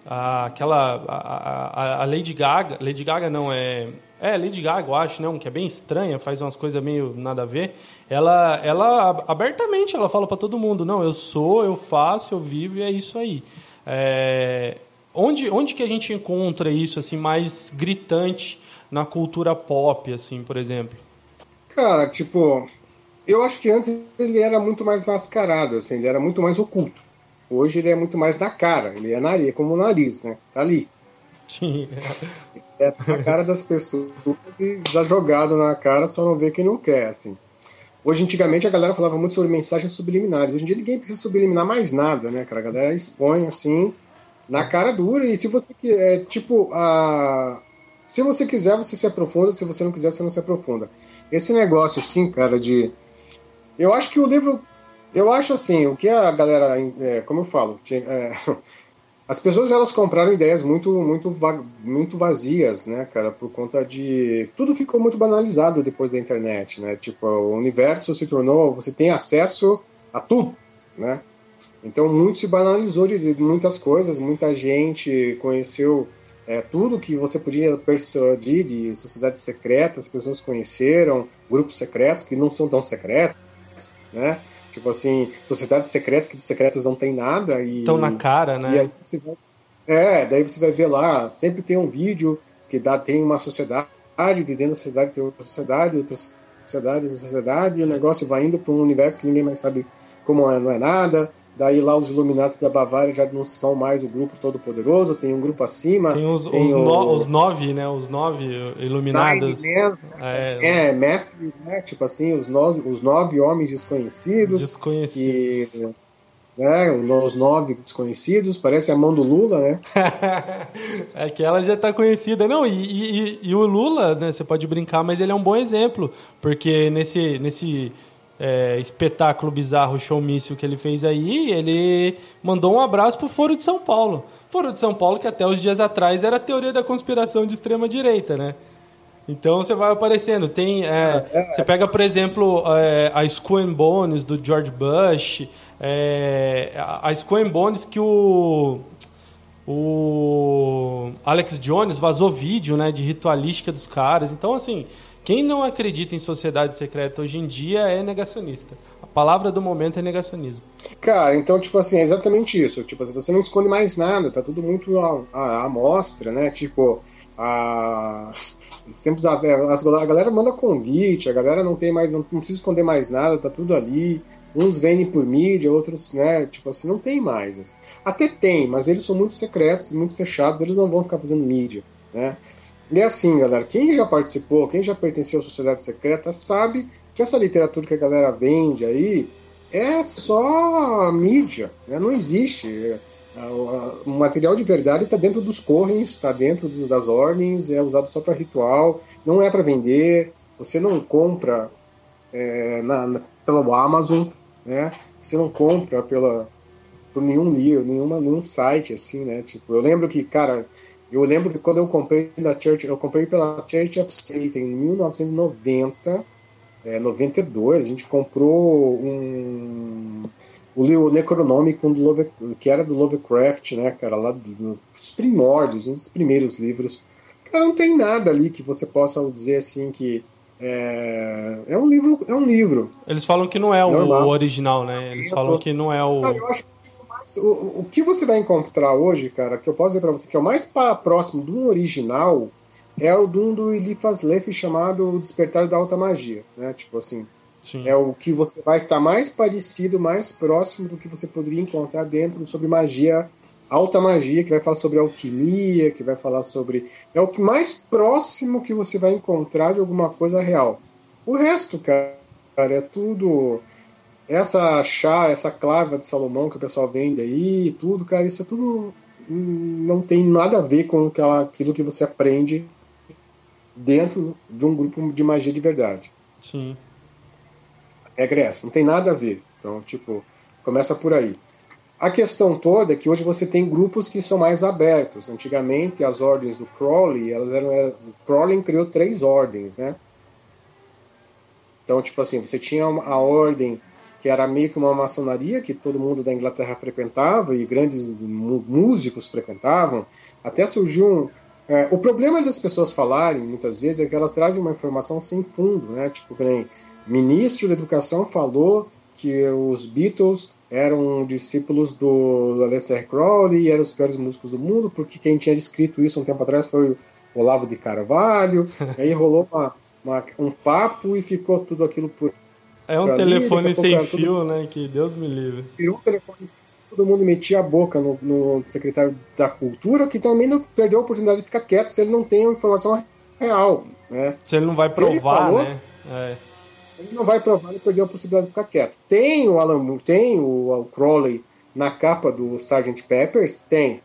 a aquela a, a, Lady Gaga, Lady Gaga não é é Lady Gaga, eu acho, não, que é bem estranha, faz umas coisas meio nada a ver. Ela, ela abertamente ela fala para todo mundo, não, eu sou, eu faço, eu vivo e é isso aí. É, Onde, onde que a gente encontra isso assim mais gritante na cultura pop, assim, por exemplo? Cara, tipo, eu acho que antes ele era muito mais mascarado, assim, ele era muito mais oculto. Hoje ele é muito mais na cara, ele é nariz, é como o nariz, né? Tá ali. Sim. É na cara das pessoas e já jogado na cara, só não vê quem não quer, assim. Hoje, antigamente, a galera falava muito sobre mensagens subliminares. Hoje em dia, ninguém precisa subliminar mais nada, né, cara? A galera expõe, assim, na cara dura. E se você é, tipo, a... se você quiser, você se aprofunda. Se você não quiser, você não se aprofunda. Esse negócio, assim, cara, de. Eu acho que o livro. Eu acho assim, o que a galera, é, como eu falo, é, as pessoas elas compraram ideias muito, muito, muito vazias, né, cara, por conta de tudo ficou muito banalizado depois da internet, né? Tipo, o universo se tornou, você tem acesso a tudo, né? Então muito se banalizou de, de muitas coisas, muita gente conheceu é, tudo que você podia persuadir de sociedades secretas, pessoas conheceram, grupos secretos que não são tão secretos, né? Tipo assim, sociedades secretas que de secretas não tem nada. e Estão na cara, né? Vai, é, daí você vai ver lá, sempre tem um vídeo que dá, tem uma sociedade, de dentro da sociedade tem outra sociedade, outra sociedade, outra sociedade, e o negócio vai indo para um universo que ninguém mais sabe como é, não é nada. Daí lá os Illuminati da Bavária já não são mais o grupo todo poderoso, tem um grupo acima. Tem os, tem os, o... no, os nove, né? Os nove iluminados. É, é, mestre, né? Tipo assim, os nove, os nove homens desconhecidos. Desconhecidos. E, né, os nove desconhecidos, parece a mão do Lula, né? é que ela já tá conhecida. Não, e, e, e, o Lula, né, você pode brincar, mas ele é um bom exemplo, porque nesse, nesse é, espetáculo bizarro, showmício que ele fez aí, ele mandou um abraço pro Foro de São Paulo. Foro de São Paulo que até os dias atrás era a teoria da conspiração de extrema direita, né? Então você vai aparecendo. Tem, é, é, você pega, por exemplo, é, a and Bones do George Bush, é, a and Bones que o o Alex Jones vazou vídeo, né, de ritualística dos caras. Então assim, quem não acredita em sociedade secreta hoje em dia é negacionista. A palavra do momento é negacionismo. Cara, então, tipo assim, é exatamente isso. Tipo, você não esconde mais nada, tá tudo muito à, mostra, né? Tipo, a. Sempre a, a galera manda convite, a galera não tem mais, não, não precisa esconder mais nada, tá tudo ali. Uns vendem por mídia, outros, né? Tipo assim, não tem mais. Assim. Até tem, mas eles são muito secretos, muito fechados, eles não vão ficar fazendo mídia, né? E é assim, galera, quem já participou, quem já pertenceu à sociedade secreta, sabe que essa literatura que a galera vende aí é só mídia, né? não existe. É, o material de verdade está dentro dos correns, está dentro das ordens, é usado só para ritual, não é para vender. Você não compra é, na, na, pelo Amazon, né? Você não compra pela, por nenhum livro, nenhuma, nenhum site assim, né? Tipo, eu lembro que, cara, eu lembro que quando eu comprei da Church, eu comprei pela Church of Satan em 1990, é, 92, a gente comprou um o Necronômico do Love, que era do Lovecraft, né, cara, lá dos primórdios, um dos primeiros livros. Cara, não tem nada ali que você possa dizer assim que é, é um livro, é um livro. Eles falam que não é Normal. o original, né? Eles falam que não é o. Cara, eu acho o, o que você vai encontrar hoje, cara, que eu posso dizer para você que é o mais próximo do original é o de um do Eliphas Leff chamado Despertar da Alta Magia, né? Tipo assim, Sim. é o que você vai estar tá mais parecido, mais próximo do que você poderia encontrar dentro sobre magia, alta magia, que vai falar sobre alquimia, que vai falar sobre é o que mais próximo que você vai encontrar de alguma coisa real. O resto, cara, é tudo essa chá, essa clava de Salomão que o pessoal vende aí, tudo, cara, isso é tudo não tem nada a ver com aquilo que você aprende dentro de um grupo de magia de verdade. Sim. É essa, não tem nada a ver. Então, tipo, começa por aí. A questão toda é que hoje você tem grupos que são mais abertos. Antigamente, as ordens do Crowley, elas eram, o Crowley criou três ordens, né? Então, tipo assim, você tinha a ordem que era meio que uma maçonaria que todo mundo da Inglaterra frequentava e grandes músicos frequentavam. Até surgiu um. É, o problema das pessoas falarem, muitas vezes, é que elas trazem uma informação sem fundo, né? Tipo, nem ministro da Educação falou que os Beatles eram discípulos do Aleister Crowley e eram os piores músicos do mundo, porque quem tinha escrito isso um tempo atrás foi o Olavo de Carvalho. aí rolou uma, uma, um papo e ficou tudo aquilo por é um telefone sem fio, né? Que Deus me livre. Virou um telefone todo mundo metia a boca no, no, secretário da Cultura, que também não perdeu a oportunidade de ficar quieto se ele não tem a informação real. Né? Se ele não vai provar, falou, né? É. Ele não vai provar, ele perdeu a possibilidade de ficar quieto. Tem o Alan tem o, o Crowley na capa do Sgt. Peppers? Tem.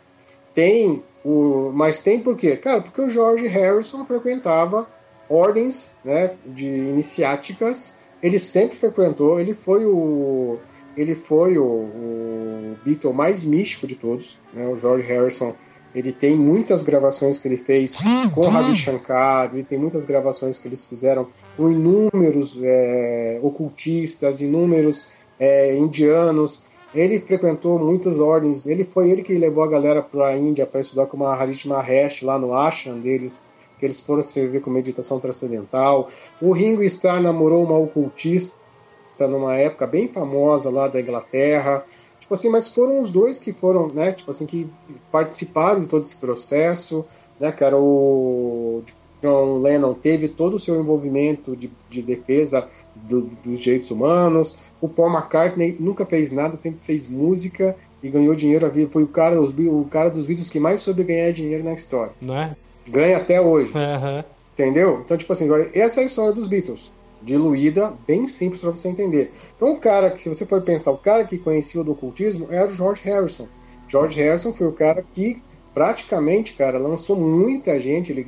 Tem o. Mas tem por quê? Cara, porque o George Harrison frequentava ordens né, de iniciáticas ele sempre frequentou, ele foi o. ele foi o, o Beatle mais místico de todos. Né? O George Harrison ele tem muitas gravações que ele fez com Ravi Shankar, ele tem muitas gravações que eles fizeram com inúmeros é, ocultistas, inúmeros é, indianos. Ele frequentou muitas ordens. Ele foi ele que levou a galera para a Índia para estudar com uma Harish Mahesh lá no ashram deles, que eles foram servir com meditação transcendental. O Ringo Starr namorou uma ocultista numa época bem famosa lá da Inglaterra. Tipo assim, mas foram os dois que foram, né, tipo assim, que participaram de todo esse processo, né, cara, o John Lennon teve todo o seu envolvimento de, de defesa do, dos direitos humanos, o Paul McCartney nunca fez nada, sempre fez música e ganhou dinheiro a vida, foi o cara, os, o cara dos vídeos que mais soube ganhar dinheiro na história. Não é? Ganha até hoje. Uhum. Entendeu? Então, tipo assim, essa é a história dos Beatles diluída, bem simples para você entender. Então, o cara que, se você for pensar, o cara que conhecia o ocultismo era o George Harrison. George Harrison foi o cara que praticamente, cara, lançou muita gente, ele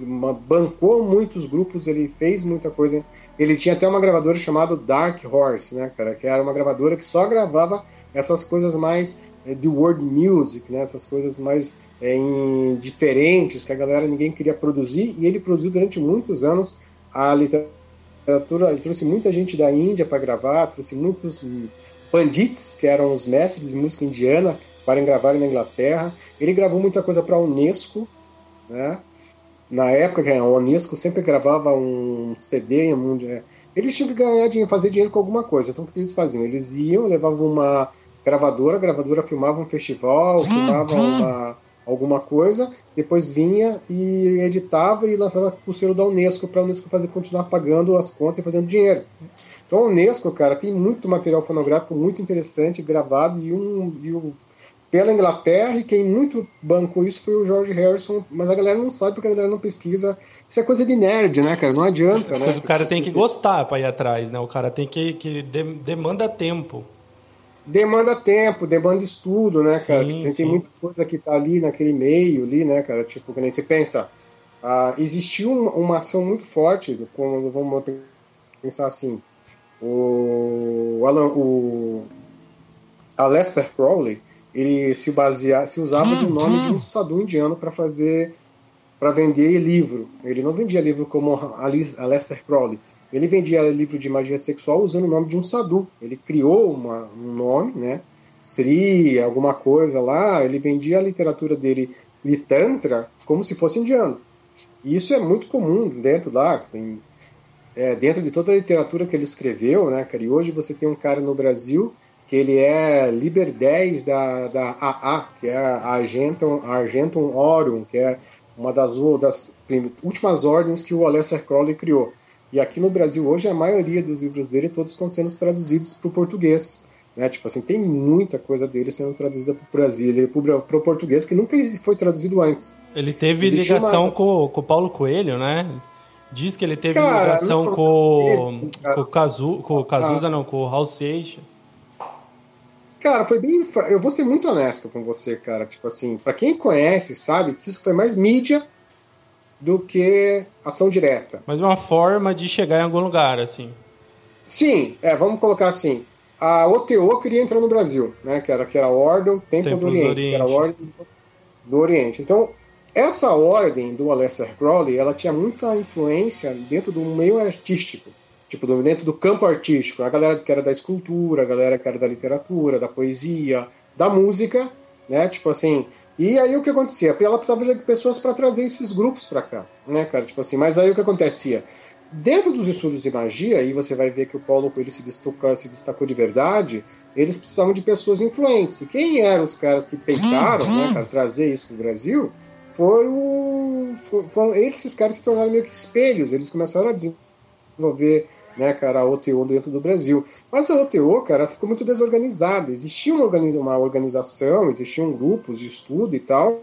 bancou muitos grupos, ele fez muita coisa. Ele tinha até uma gravadora chamada Dark Horse, né, cara, que era uma gravadora que só gravava essas coisas mais é, de world music, né, essas coisas mais é, em, diferentes que a galera ninguém queria produzir e ele produziu durante muitos anos a literatura ele trouxe muita gente da Índia para gravar, trouxe muitos pandits, que eram os mestres de música indiana, para gravar na Inglaterra. Ele gravou muita coisa para a Unesco, né? Na época, a Unesco sempre gravava um CD, um, eles tinham que ganhar dinheiro, fazer dinheiro com alguma coisa. Então, o que eles faziam? Eles iam, levavam uma gravadora, a gravadora filmava um festival, filmava uma, alguma coisa, depois vinha e editava e lançava o selo da Unesco para a Unesco fazer continuar pagando as contas e fazendo dinheiro. Então a Unesco, cara, tem muito material fonográfico muito interessante gravado e um, e um pela Inglaterra e quem muito bancou isso foi o George Harrison, mas a galera não sabe porque a galera não pesquisa. Isso é coisa de nerd, né, cara? Não adianta, né? Mas o cara tem que gostar para ir atrás, né? O cara tem que que demanda tempo demanda tempo, demanda estudo, né, cara? Sim, tipo, tem, muita coisa que tá ali naquele meio ali, né, cara? Tipo, quando você pensa, ah, existiu uma, uma, ação muito forte, como vamos pensar assim, o, Alan, o Aleister Crowley, ele se baseava, se usava do nome de um sadhu indiano para fazer, para vender livro. Ele não vendia livro como Aleister Crowley, ele vendia livro de magia sexual usando o nome de um sadhu. Ele criou uma, um nome, né? Sri, alguma coisa lá. Ele vendia a literatura dele, Litantra, como se fosse indiano. E isso é muito comum dentro lá. Tem, é, dentro de toda a literatura que ele escreveu, né, cara? E hoje você tem um cara no Brasil que ele é Liber 10 da, da AA, que é a Argentum, Argentum Orium, que é uma das, das últimas ordens que o Aleister Crowley criou. E aqui no Brasil hoje a maioria dos livros dele todos estão sendo traduzidos para o português. Né? Tipo assim, tem muita coisa dele sendo traduzida para o Brasil, para o português, que nunca foi traduzido antes. Ele teve Existiu ligação uma... com, com o Paulo Coelho, né? Diz que ele teve cara, ligação com, com o Cazu, com o Cazuza, ah. não, com o Raul Seixas. Cara, foi bem. Eu vou ser muito honesto com você, cara. Tipo assim, para quem conhece, sabe que isso foi mais mídia do que ação direta. Mas uma forma de chegar em algum lugar, assim. Sim, é, vamos colocar assim. A OTO queria entrar no Brasil, né? Que era, que era a Ordem Templo, Templo do, Oriente, do Oriente. Que era a Ordem do Oriente. Então, essa ordem do Aleister Crowley, ela tinha muita influência dentro do meio artístico. Tipo, dentro do campo artístico. A galera que era da escultura, a galera que era da literatura, da poesia, da música, né? Tipo assim, e aí o que acontecia? Ela precisava de pessoas para trazer esses grupos para cá, né, cara? Tipo assim, mas aí o que acontecia? Dentro dos estudos de magia, aí você vai ver que o Paulo Coelho se destacou, se destacou de verdade, eles precisavam de pessoas influentes. E quem eram os caras que peitaram, né, cara, trazer isso para o Brasil? Foram, foram esses caras se tornaram meio que espelhos. Eles começaram a desenvolver né, cara, a OTO dentro do Brasil. Mas a OTO, cara, ficou muito desorganizada. Existia uma, organiza uma organização, existiam grupos de estudo e tal.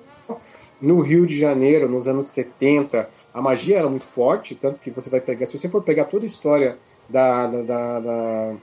No Rio de Janeiro, nos anos 70, a magia era muito forte, tanto que você vai pegar, se você for pegar toda a história da, da, da, da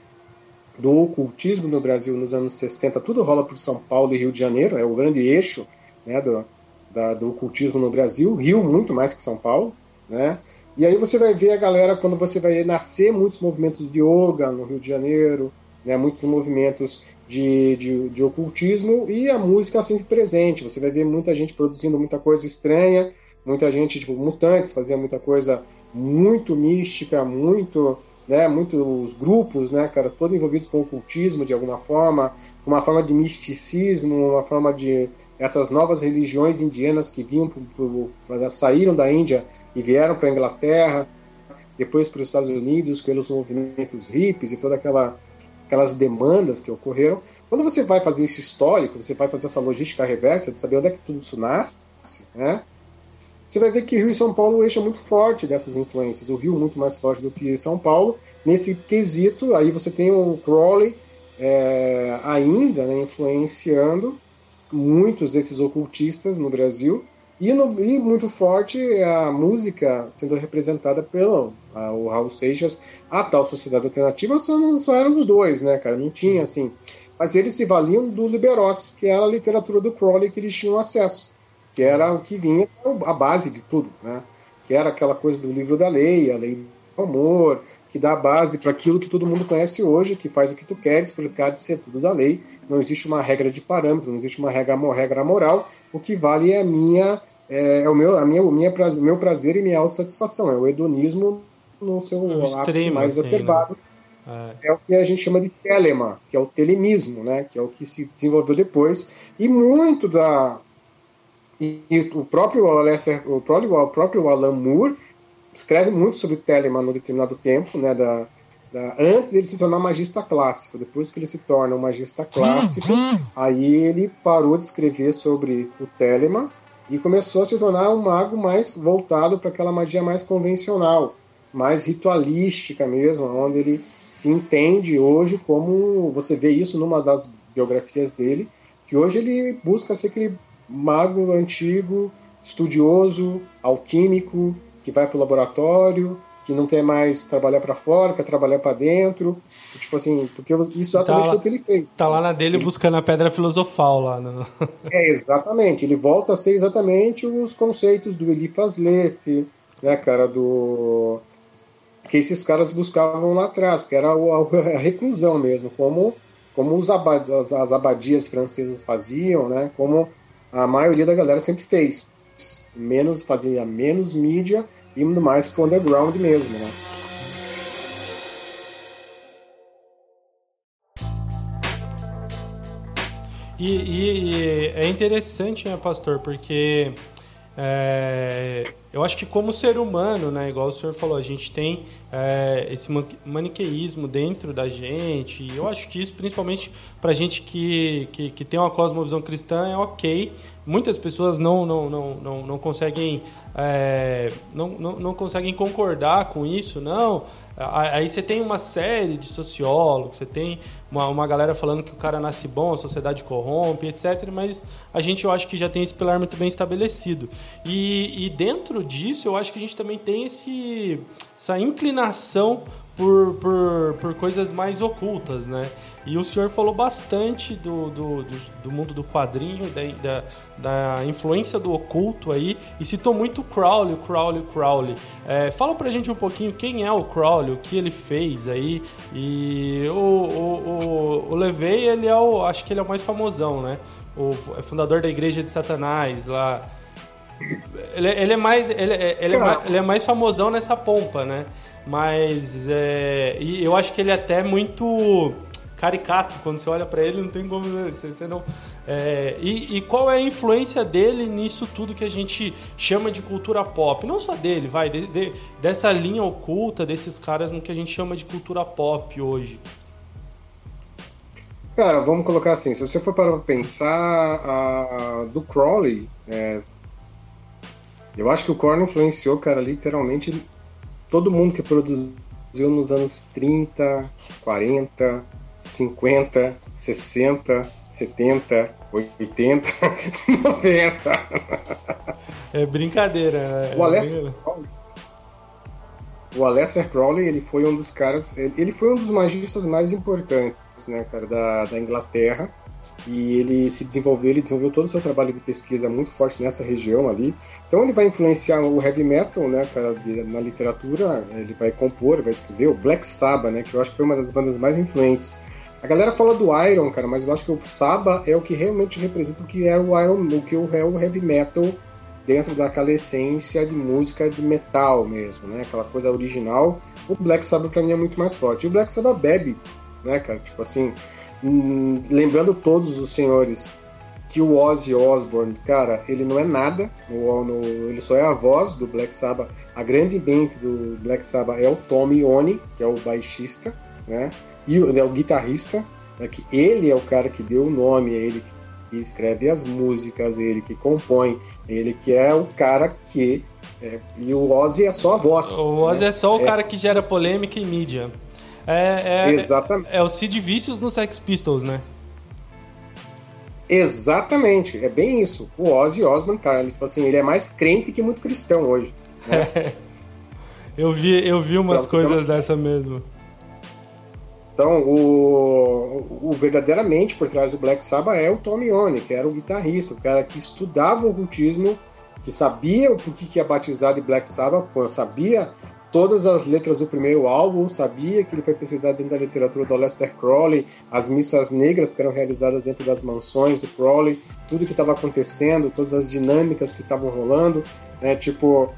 do ocultismo no Brasil nos anos 60, tudo rola por São Paulo e Rio de Janeiro, é o grande eixo né, do, da, do ocultismo no Brasil, Rio muito mais que São Paulo, né? E aí você vai ver a galera, quando você vai nascer muitos movimentos de yoga no Rio de Janeiro, né, muitos movimentos de, de, de, ocultismo e a música sempre presente. Você vai ver muita gente produzindo muita coisa estranha, muita gente, tipo, mutantes, fazia muita coisa muito mística, muito, né, muitos grupos, né, caras, todos envolvidos com ocultismo de alguma forma, uma forma de misticismo, uma forma de essas novas religiões indianas que vinham pro, pro, saíram da Índia e vieram para a Inglaterra, depois para os Estados Unidos, pelos movimentos hippies e toda aquela aquelas demandas que ocorreram. Quando você vai fazer esse histórico, você vai fazer essa logística reversa de saber onde é que tudo isso nasce, né? Você vai ver que Rio e São Paulo é muito forte dessas influências. O Rio muito mais forte do que São Paulo. Nesse quesito, aí você tem o Crowley é, ainda né, influenciando muitos desses ocultistas no Brasil. E, no, e, muito forte a música sendo representada pelo a, o Raul Seixas, a tal Sociedade Alternativa, só, só eram os dois, né, cara? Não tinha assim. Mas eles se valiam do Liberós, que era a literatura do Crowley que eles tinham acesso, que era o que vinha a base de tudo, né? Que era aquela coisa do livro da lei, a lei do amor, que dá a base para aquilo que todo mundo conhece hoje, que faz o que tu queres, por causa de ser tudo da lei. Não existe uma regra de parâmetro, não existe uma regra, uma regra moral. O que vale é a minha, é, é o meu, a minha, o minha prazer, meu prazer e minha autossatisfação. É o hedonismo no seu no ápice extremo, mais assim, exacerbado. Né? É. é. o que a gente chama de telema, que é o telemismo, né? Que é o que se desenvolveu depois. E muito da e, e o próprio Alessia, o próprio, o próprio Alan Moore escreve muito sobre Telemann no determinado tempo, né, da, da, antes ele se tornar magista clássico. Depois que ele se torna um magista clássico, aí ele parou de escrever sobre o Telemann e começou a se tornar um mago mais voltado para aquela magia mais convencional, mais ritualística mesmo, onde ele se entende hoje como você vê isso numa das biografias dele, que hoje ele busca ser aquele mago antigo, estudioso, alquímico, que vai para o laboratório, que não quer mais trabalhar para fora, quer trabalhar para dentro. Tipo assim, porque isso exatamente tá lá, o que ele fez. Tá lá na dele ele... buscando a pedra filosofal lá. No... É, exatamente. Ele volta a ser exatamente os conceitos do Eliphas Leff, né, cara, do que esses caras buscavam lá atrás, que era a, reclusão mesmo, como como os abad as, as abadias francesas faziam, né, como a maioria da galera sempre fez menos fazia menos mídia indo mais pro underground mesmo, né? E, e, e, é interessante, né, pastor, porque é, eu acho que como ser humano, né, igual o senhor falou, a gente tem é, esse maniqueísmo dentro da gente, e eu acho que isso, principalmente para gente que, que, que, tem uma cosmovisão cristã, é ok. Muitas pessoas não, não, não, não, não conseguem é, não, não, não conseguem concordar com isso, não. Aí você tem uma série de sociólogos, você tem uma, uma galera falando que o cara nasce bom, a sociedade corrompe, etc. Mas a gente, eu acho que já tem esse pilar muito bem estabelecido. E, e dentro disso, eu acho que a gente também tem esse, essa inclinação por, por, por coisas mais ocultas, né? E o senhor falou bastante do, do, do, do mundo do quadrinho, da, da, da, influência do oculto aí, e citou muito o Crowley, o Crowley, Crowley. É, fala pra gente um pouquinho quem é o Crowley, o que ele fez aí, e o, o, o, o Levey, ele é o, acho que ele é o mais famosão, né? O é fundador da Igreja de Satanás lá. Ele, ele é mais ele, é, ele, é mais, ele é mais famosão nessa pompa, né? Mas é, e eu acho que ele é até muito caricato quando você olha para ele, não tem como você, você não. É, e, e, qual é a influência dele nisso tudo que a gente chama de cultura pop? Não só dele, vai de, de, dessa linha oculta desses caras no que a gente chama de cultura pop hoje. Cara, vamos colocar assim, se você for para pensar a, do Crowley, é, eu acho que o Crowley influenciou, cara, literalmente todo mundo que produziu nos anos 30, 40, 50, 60, 70, 80, 90. É brincadeira. Né? O Alessia Crowley, o Aleister Crowley, ele foi um dos caras, ele foi um dos magistas mais importantes, né, cara, da, da Inglaterra e ele se desenvolveu, ele desenvolveu todo o seu trabalho de pesquisa muito forte nessa região ali. Então ele vai influenciar o heavy metal, né, cara, na literatura, ele vai compor, vai escrever o Black Sabbath, né, que eu acho que foi uma das bandas mais influentes A galera fala do Iron, cara, mas eu acho que o Saba é o que realmente representa o que é o Iron, o que é o heavy metal dentro daquela essência de música de metal mesmo, né? Aquela coisa original. O Black Sabbath pra mim é muito mais forte. E o Black Sabbath bebe, né, cara? Tipo assim, hum, lembrando todos os senhores que o Ozzy Osbourne, cara, ele não é nada, no, no, ele só é a voz do Black Sabbath. A grande mente do Black Sabbath é o Tommy Iommi, que é o baixista, né? E o, é o guitarrista, né? que ele é o cara que deu o nome, é ele que escreve as músicas, ele que compõe, ele que é o cara que é, e o Ozzy é só a voz. O Ozzy né? é só o é. cara que gera polêmica e mídia. É, é, Exatamente. É, é o Sid Vicious no Sex Pistols, né? Exatamente, é bem isso. O Ozzy Osbourne, cara, ele, tipo assim, ele é mais crente que muito cristão hoje. Né? eu, vi, eu vi umas então, coisas então, dessa mesmo. Então, o, o, verdadeiramente por trás do Black Sabbath é o Tommy Iommi, que era o guitarrista, o cara que estudava o ocultismo, que sabia o que, que ia batizar de Black Sabbath, sabia todas as letras do primeiro álbum, sabia que ele foi pesquisado dentro da literatura do Lester Crowley, as missas negras que eram realizadas dentro das mansões do Crowley, tudo que estava acontecendo, todas as dinâmicas que estavam rolando, né? Tipo,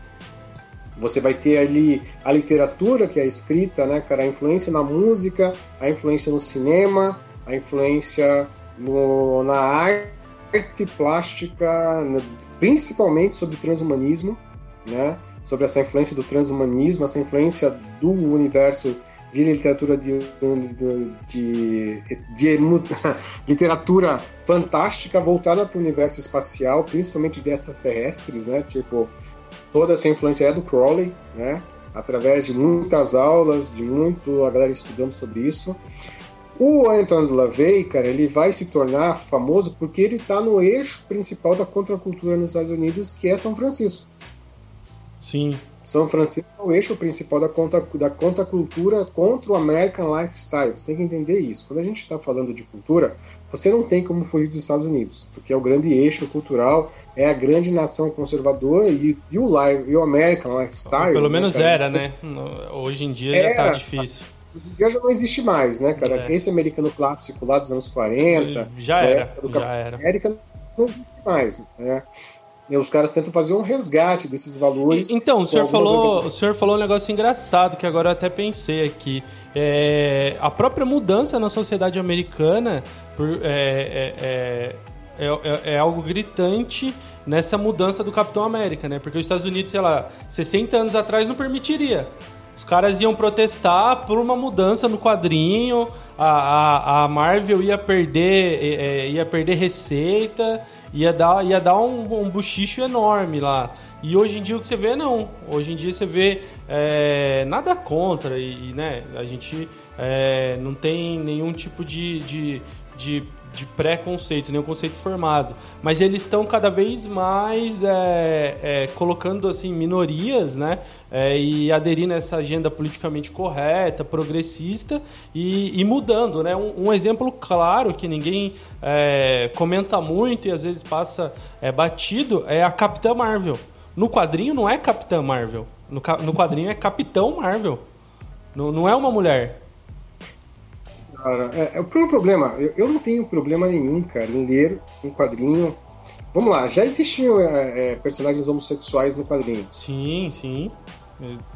você vai ter ali a literatura que é escrita, né, cara, a influência na música, a influência no cinema, a influência no, na arte plástica, principalmente sobre transhumanismo, né? sobre essa influência do transhumanismo, essa influência do universo de literatura de, de, de, de literatura fantástica voltada para o universo espacial, principalmente dessas terrestres, né? Tipo, toda essa influência é do Crowley, né? Através de muitas aulas, de muito a galera estudando sobre isso. O Anton LaVey, cara, ele vai se tornar famoso porque ele está no eixo principal da contracultura nos Estados Unidos, que é São Francisco. Sim. São Francisco é o eixo principal da, conta, da contracultura contra o American Lifestyle. Você tem que entender isso. Quando a gente está falando de cultura, você não tem como fugir dos Estados Unidos, porque é o grande eixo cultural, é a grande nação conservadora e, e o, live, e o American Lifestyle. Pelo né, menos cara, era, né? Hoje em dia era, já tá difícil. Já, já não existe mais, né, cara? É. Esse americano clássico lá dos anos 40. Já era. Já era. América não existe mais, né? E os caras tentam fazer um resgate desses valores. Então, o senhor falou, o senhor falou um negócio engraçado que agora eu até pensei aqui. É, a própria mudança na sociedade americana por, é, é, é, é, algo gritante nessa mudança do Capitão América, né? Porque os Estados Unidos, sei lá, 60 anos atrás não permitiria. Os caras iam protestar por uma mudança no quadrinho, a, a, a Marvel ia perder, ia perder receita ia dar, ia dar um, um buchicho enorme lá. E hoje em dia o que você vê, não. Hoje em dia você vê é, nada contra e, né, a gente é, não tem nenhum tipo de, de, de de pré-conceito, nenhum conceito formado. Mas eles estão cada vez mais é, é, colocando assim minorias, né? É, e aderindo a essa agenda politicamente correta, progressista e, e mudando, né? Um, um, exemplo claro que ninguém é, comenta muito e às vezes passa é, batido é a Capitã Marvel. No quadrinho não é Capitã Marvel. No, no quadrinho é Capitão Marvel. Não, não é uma mulher cara. É, é, o problema, eu, eu, não tenho problema nenhum, cara, em ler um quadrinho. Vamos lá, já existiam é, é, personagens homossexuais no quadrinho. Sim, sim.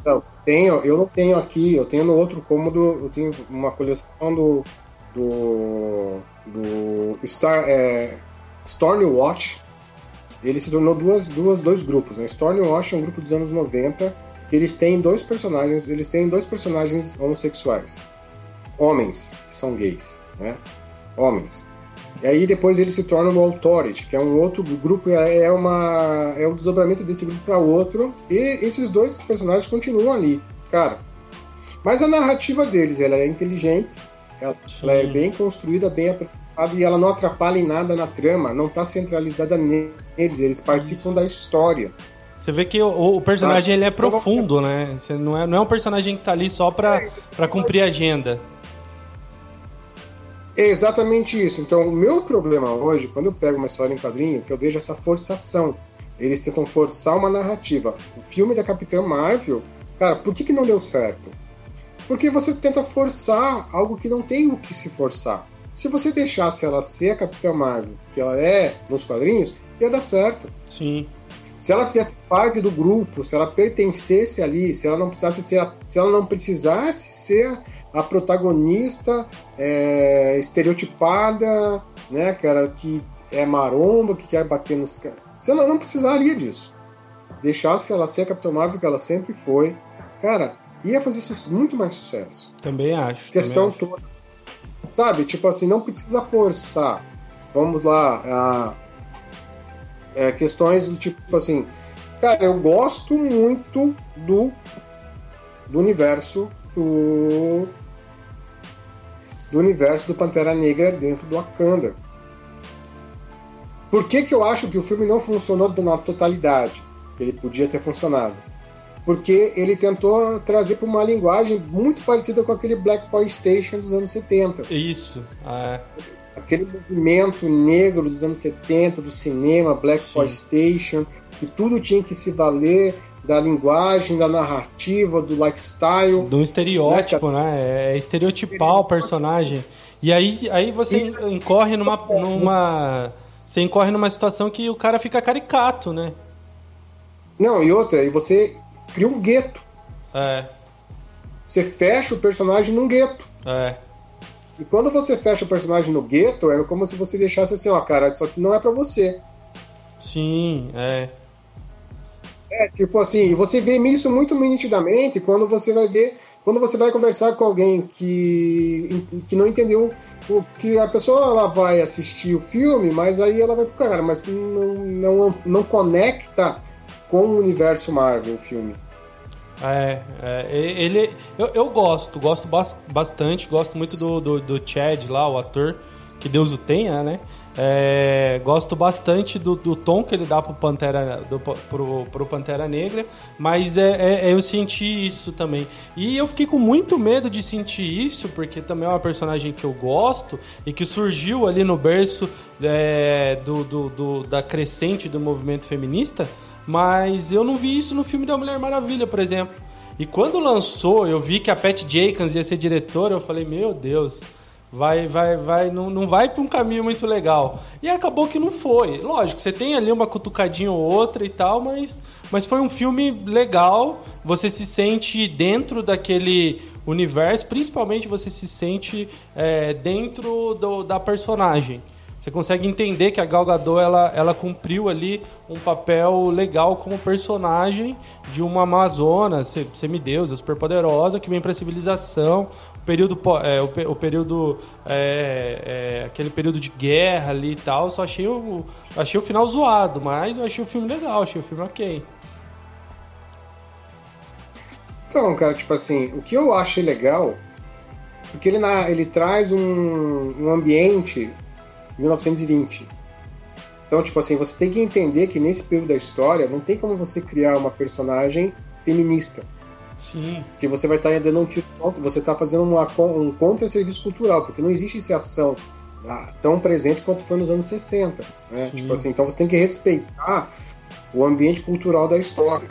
Não, tenho, eu não tenho aqui, eu tenho no outro cômodo, eu tenho uma coleção do. do. do Star, é, Stormwatch. Ele se tornou duas, duas, dois grupos. Né? Stormwatch é um grupo dos anos 90 que eles têm dois personagens, eles têm dois personagens homossexuais homens que são gays, né? Homens. E aí depois eles se tornam no Authority, que é um outro grupo, é, é uma é o desdobramento desse grupo para outro, e esses dois personagens continuam ali, cara. Mas a narrativa deles, ela é inteligente, ela, ela é bem construída, bem apresentada e ela não atrapalha em nada na trama, não está centralizada neles, eles participam da história. Você vê que o, o personagem ele é profundo, né? Você não é, não é um personagem que está ali só para cumprir a agenda. É exatamente isso. Então, o meu problema hoje, quando eu pego uma história em quadrinho, que eu vejo essa forçação. Eles tentam forçar uma narrativa. O filme da Capitã Marvel, cara, por que, que não deu certo? Porque você tenta forçar algo que não tem o que se forçar. Se você deixasse ela ser a Capitã Marvel, que ela é nos quadrinhos, ia dar certo. Sim. Se ela fizesse parte do grupo, se ela pertencesse ali, se ela não precisasse ser, se ela não precisasse ser a protagonista é, estereotipada, né, cara, que é maromba, que quer bater nos caras. Se ela não precisaria disso. Deixasse ela ser a Capitã Marvel que ela sempre foi, cara, ia fazer muito mais sucesso. Também acho. Questão também toda. Sabe, tipo assim, não precisa forçar. Vamos lá, a, é, questões do tipo assim, cara, eu gosto muito do, do universo do, do universo do Pantera Negra dentro do Wakanda. Por que, que eu acho que o filme não funcionou na totalidade? Ele podia ter funcionado. Porque ele tentou trazer para uma linguagem muito parecida com aquele Black Boy Station dos anos 70. Isso. É aquele movimento negro dos anos 70 do cinema, Black Station, que tudo tinha que se valer da linguagem, da narrativa, do lifestyle. Do estereótipo, né? né? É estereotipar o personagem. E aí, aí você e... incorre numa, numa. Você incorre numa situação que o cara fica caricato, né? Não, e outra, e você cria um gueto. É. Você fecha o personagem num gueto. É. E quando você fecha o personagem no gueto, é como se você deixasse assim, ó, cara, isso aqui não é para você. Sim, é. É, tipo assim, você vê isso muito nitidamente quando você vai ver, quando você vai conversar com alguém que, que não entendeu o que a pessoa ela vai assistir o filme, mas aí ela vai cara, mas não, não, não conecta com o universo Marvel o filme. É, é, ele. Eu, eu gosto, gosto bastante, gosto muito do, do, do, Chad lá, o ator, que Deus o tenha, né? É, gosto bastante do, do, tom que ele dá pro Pantera, do, pro, pro Pantera Negra, mas é, é, é, eu senti isso também. E eu fiquei com muito medo de sentir isso, porque também é uma personagem que eu gosto e que surgiu ali no berço é, do, do, do, da crescente do movimento feminista. Mas eu não vi isso no filme da Mulher Maravilha, por exemplo. E quando lançou, eu vi que a Pat Jenkins ia ser diretora, eu falei, meu Deus, vai, vai, vai, não, não vai para um caminho muito legal. E acabou que não foi. Lógico, você tem ali uma cutucadinha ou outra e tal, mas, mas foi um filme legal. Você se sente dentro daquele universo, principalmente você se sente é, dentro do, da personagem. Você consegue entender que a Gal Gadot ela, ela cumpriu ali um papel legal como personagem de uma Amazona, semideusa, superpoderosa, que vem para a civilização, período, é, o, o, período é, é, aquele período de guerra ali e tal. Só achei o, achei o final zoado, mas eu achei o filme legal, achei o filme ok. Então, cara, tipo assim, o que eu achei legal, porque ele, na, ele traz um, um ambiente 1920. Então, tipo assim, você tem que entender que nesse período da história não tem como você criar uma personagem feminista. Sim. Que você vai estar dando um tiro você está fazendo uma, um contra-serviço cultural, porque não existe essa ação ah, tão presente quanto foi nos anos 60. Né? Tipo assim, então você tem que respeitar o ambiente cultural da história.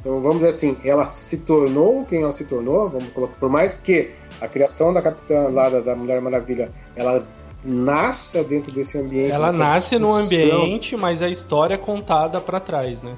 Então vamos dizer assim, ela se tornou quem ela se tornou, vamos colocar, por mais que a criação da Capitã lá da, da Mulher Maravilha, ela nasça dentro desse ambiente. Ela nasce no ambiente, mas a história é contada para trás, né?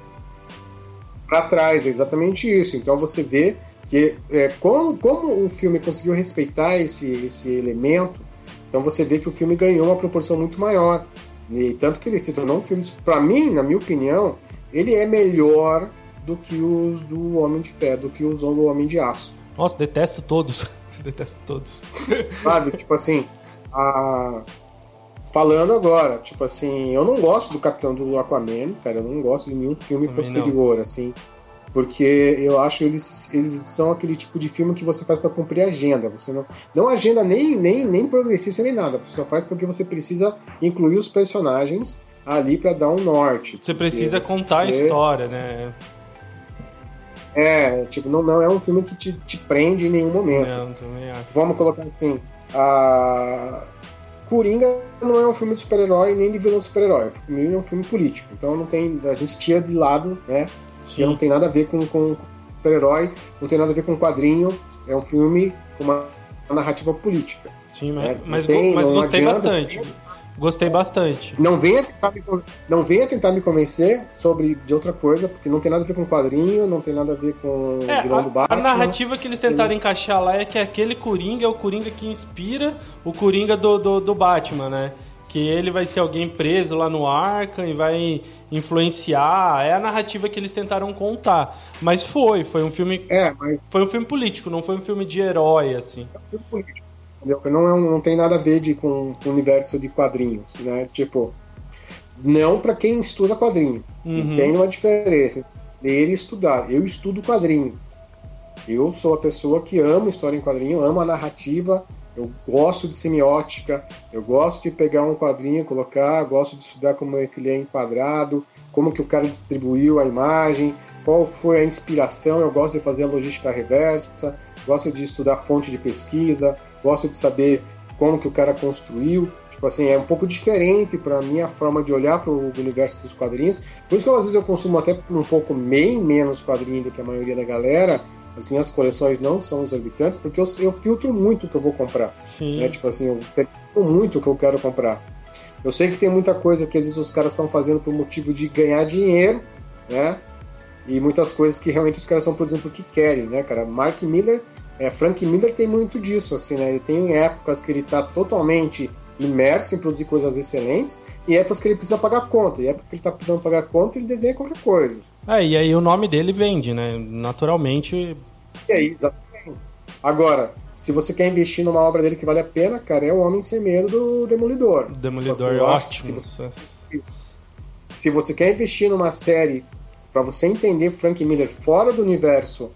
Para trás, é exatamente isso. Então você vê que é, como, como o filme conseguiu respeitar esse, esse elemento, então você vê que o filme ganhou uma proporção muito maior. E tanto que ele se tornou um filme, para mim, na minha opinião, ele é melhor do que os do Homem de Pé, do que os do Homem de Aço. Nossa, detesto todos. detesto todos. Sabe, tipo assim, a... Falando agora, tipo assim, eu não gosto do Capitão do Aquaman, cara, eu não gosto de nenhum filme Também posterior, não. assim, porque eu acho eles eles são aquele tipo de filme que você faz para cumprir a agenda, você não não agenda nem nem nem progressista nem nada, você só faz porque você precisa incluir os personagens ali para dar um norte. Você precisa contar a história, né? É, tipo, não, não é um filme que te, te prende em nenhum momento. Não. Vamos colocar assim, a Coringa não é um filme de super-herói nem de vilão super-herói. Coringa é um filme político. Então não tem, a gente tira de lado, né? Sim. Que não tem nada a ver com, com super-herói, não tem nada a ver com quadrinho. é um filme com uma narrativa política. Sim, mas, né? mas, tem, mas gostei adianta, bastante. Gostei bastante. Não venha, tentar me, não venha tentar me convencer sobre de outra coisa, porque não tem nada a ver com quadrinho, não tem nada a ver com é, o vilão a, do Batman. A narrativa que eles tentaram tem... encaixar lá é que aquele Coringa é o Coringa que inspira o Coringa do, do, do Batman, né? que ele vai ser alguém preso lá no Arkham e vai influenciar. É a narrativa que eles tentaram contar. Mas foi, foi um filme. É, mas. Foi um filme político, não foi um filme de herói, assim. É um filme político entendeu? Não, é, não tem nada a ver de, com, com o universo de quadrinhos, né? Tipo, não para quem estuda quadrinho. Uhum. E tem uma diferença ler e estudar. Eu estudo quadrinho. Eu sou a pessoa que ama história em quadrinho, ama a narrativa, eu gosto de semiótica, eu gosto de pegar um quadrinho, colocar, gosto de estudar como é que ele é enquadrado, como que o cara distribuiu a imagem, qual foi a inspiração, eu gosto de fazer a logística reversa, gosto de estudar fonte de pesquisa, gosto de saber como que o cara construiu. Tipo assim, é um pouco diferente para minha forma de olhar para o universo dos quadrinhos. Por isso que às vezes eu consumo até um pouco bem menos quadrinho do que a maioria da galera. As minhas coleções não são exorbitantes, porque eu, eu filtro muito o que eu vou comprar. Sim. Né? Tipo assim, eu filtro muito o que eu quero comprar. Eu sei que tem muita coisa que às vezes os caras estão fazendo por motivo de ganhar dinheiro, né? E muitas coisas que realmente os caras estão produzindo porque querem, né, cara? Mark Miller é, Frank Miller tem muito disso, assim, né? Ele tem épocas que ele está totalmente imerso em produzir coisas excelentes e épocas que ele precisa pagar conta. E época que ele está precisando pagar conta, ele desenha qualquer coisa. É, e aí o nome dele vende, né? Naturalmente. E aí, exatamente. Agora, se você quer investir numa obra dele que vale a pena, cara, é o Homem Sem Medo do Demolidor. Demolidor tipo assim, é ótimo. Se você, se você quer investir numa série para você entender Frank Miller fora do universo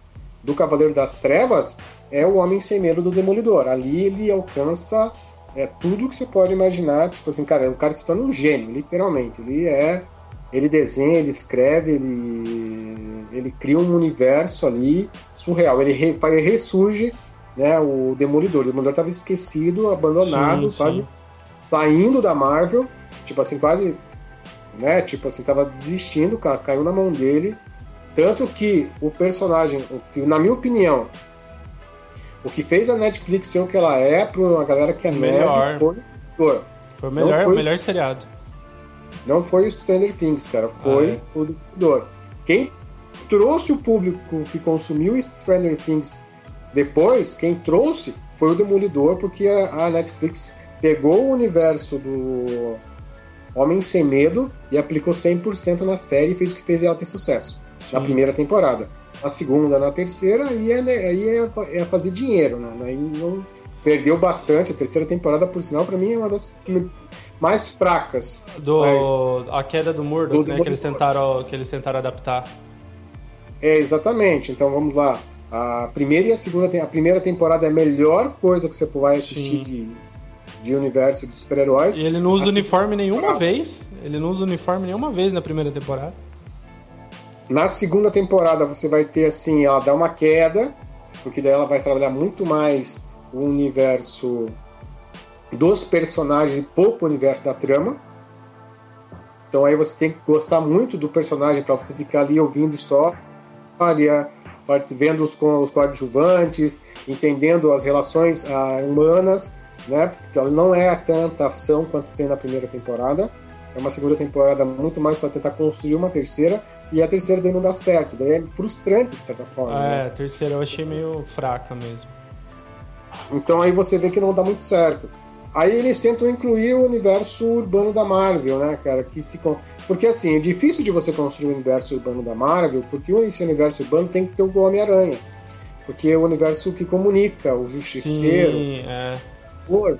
do Cavaleiro das Trevas é o Homem Sem Medo do Demolidor. Ali ele alcança é, tudo que você pode imaginar. Tipo assim, cara, o cara se torna um gênio, literalmente. Ele é. Ele desenha, ele escreve, ele, ele cria um universo ali surreal. Ele, re, ressurge né, o Demolidor. O Demolidor estava esquecido, abandonado, sim, quase sim. saindo da Marvel. Tipo assim, quase. Né, tipo assim, tava desistindo, caiu na mão dele tanto que o personagem, na minha opinião, o que fez a Netflix ser o que ela é para uma galera que é melhor. nerd foi Foi o melhor, foi melhor o... seriado. Não foi o Stranger Things, cara. Foi ah, é. o Demolidor. Quem trouxe o público que consumiu Stranger Things depois, quem trouxe foi o Demolidor, porque a Netflix pegou o universo do Homem Sem Medo e aplicou 100% na série e fez o que fez ela ter sucesso. Sim. na primeira temporada. Na segunda, na terceira, aí é, aí é, é fazer dinheiro, né? Aí não perdeu bastante. A terceira temporada, por sinal, para mim é uma das mais fracas. Do mas... a queda do Murdoch, do, né? Do que eles tentaram que eles tentaram adaptar. É exatamente. Então vamos lá. A primeira e a segunda a primeira temporada é a melhor coisa que você vai assistir de, de universo de super-heróis. E ele não usa a uniforme nenhuma vez. Ele não usa uniforme nenhuma vez na primeira temporada. Na segunda temporada você vai ter assim, ela dá uma queda, porque daí ela vai trabalhar muito mais o universo dos personagens e pouco o universo da trama. Então aí você tem que gostar muito do personagem para você ficar ali ouvindo história, vendo os, os coadjuvantes, entendendo as relações ah, humanas, né? Porque ela não é tanta ação quanto tem na primeira temporada. É uma segunda temporada muito mais para tentar construir uma terceira, e a terceira daí não dá certo. Daí é frustrante, de certa forma. É, né? a terceira eu achei meio fraca mesmo. Então aí você vê que não dá muito certo. Aí eles tentam incluir o universo urbano da Marvel, né, cara? Que se... Porque assim, é difícil de você construir o universo urbano da Marvel, porque esse universo urbano tem que ter o Homem-Aranha. Porque é o universo que comunica, o Justiceiro. Sim, é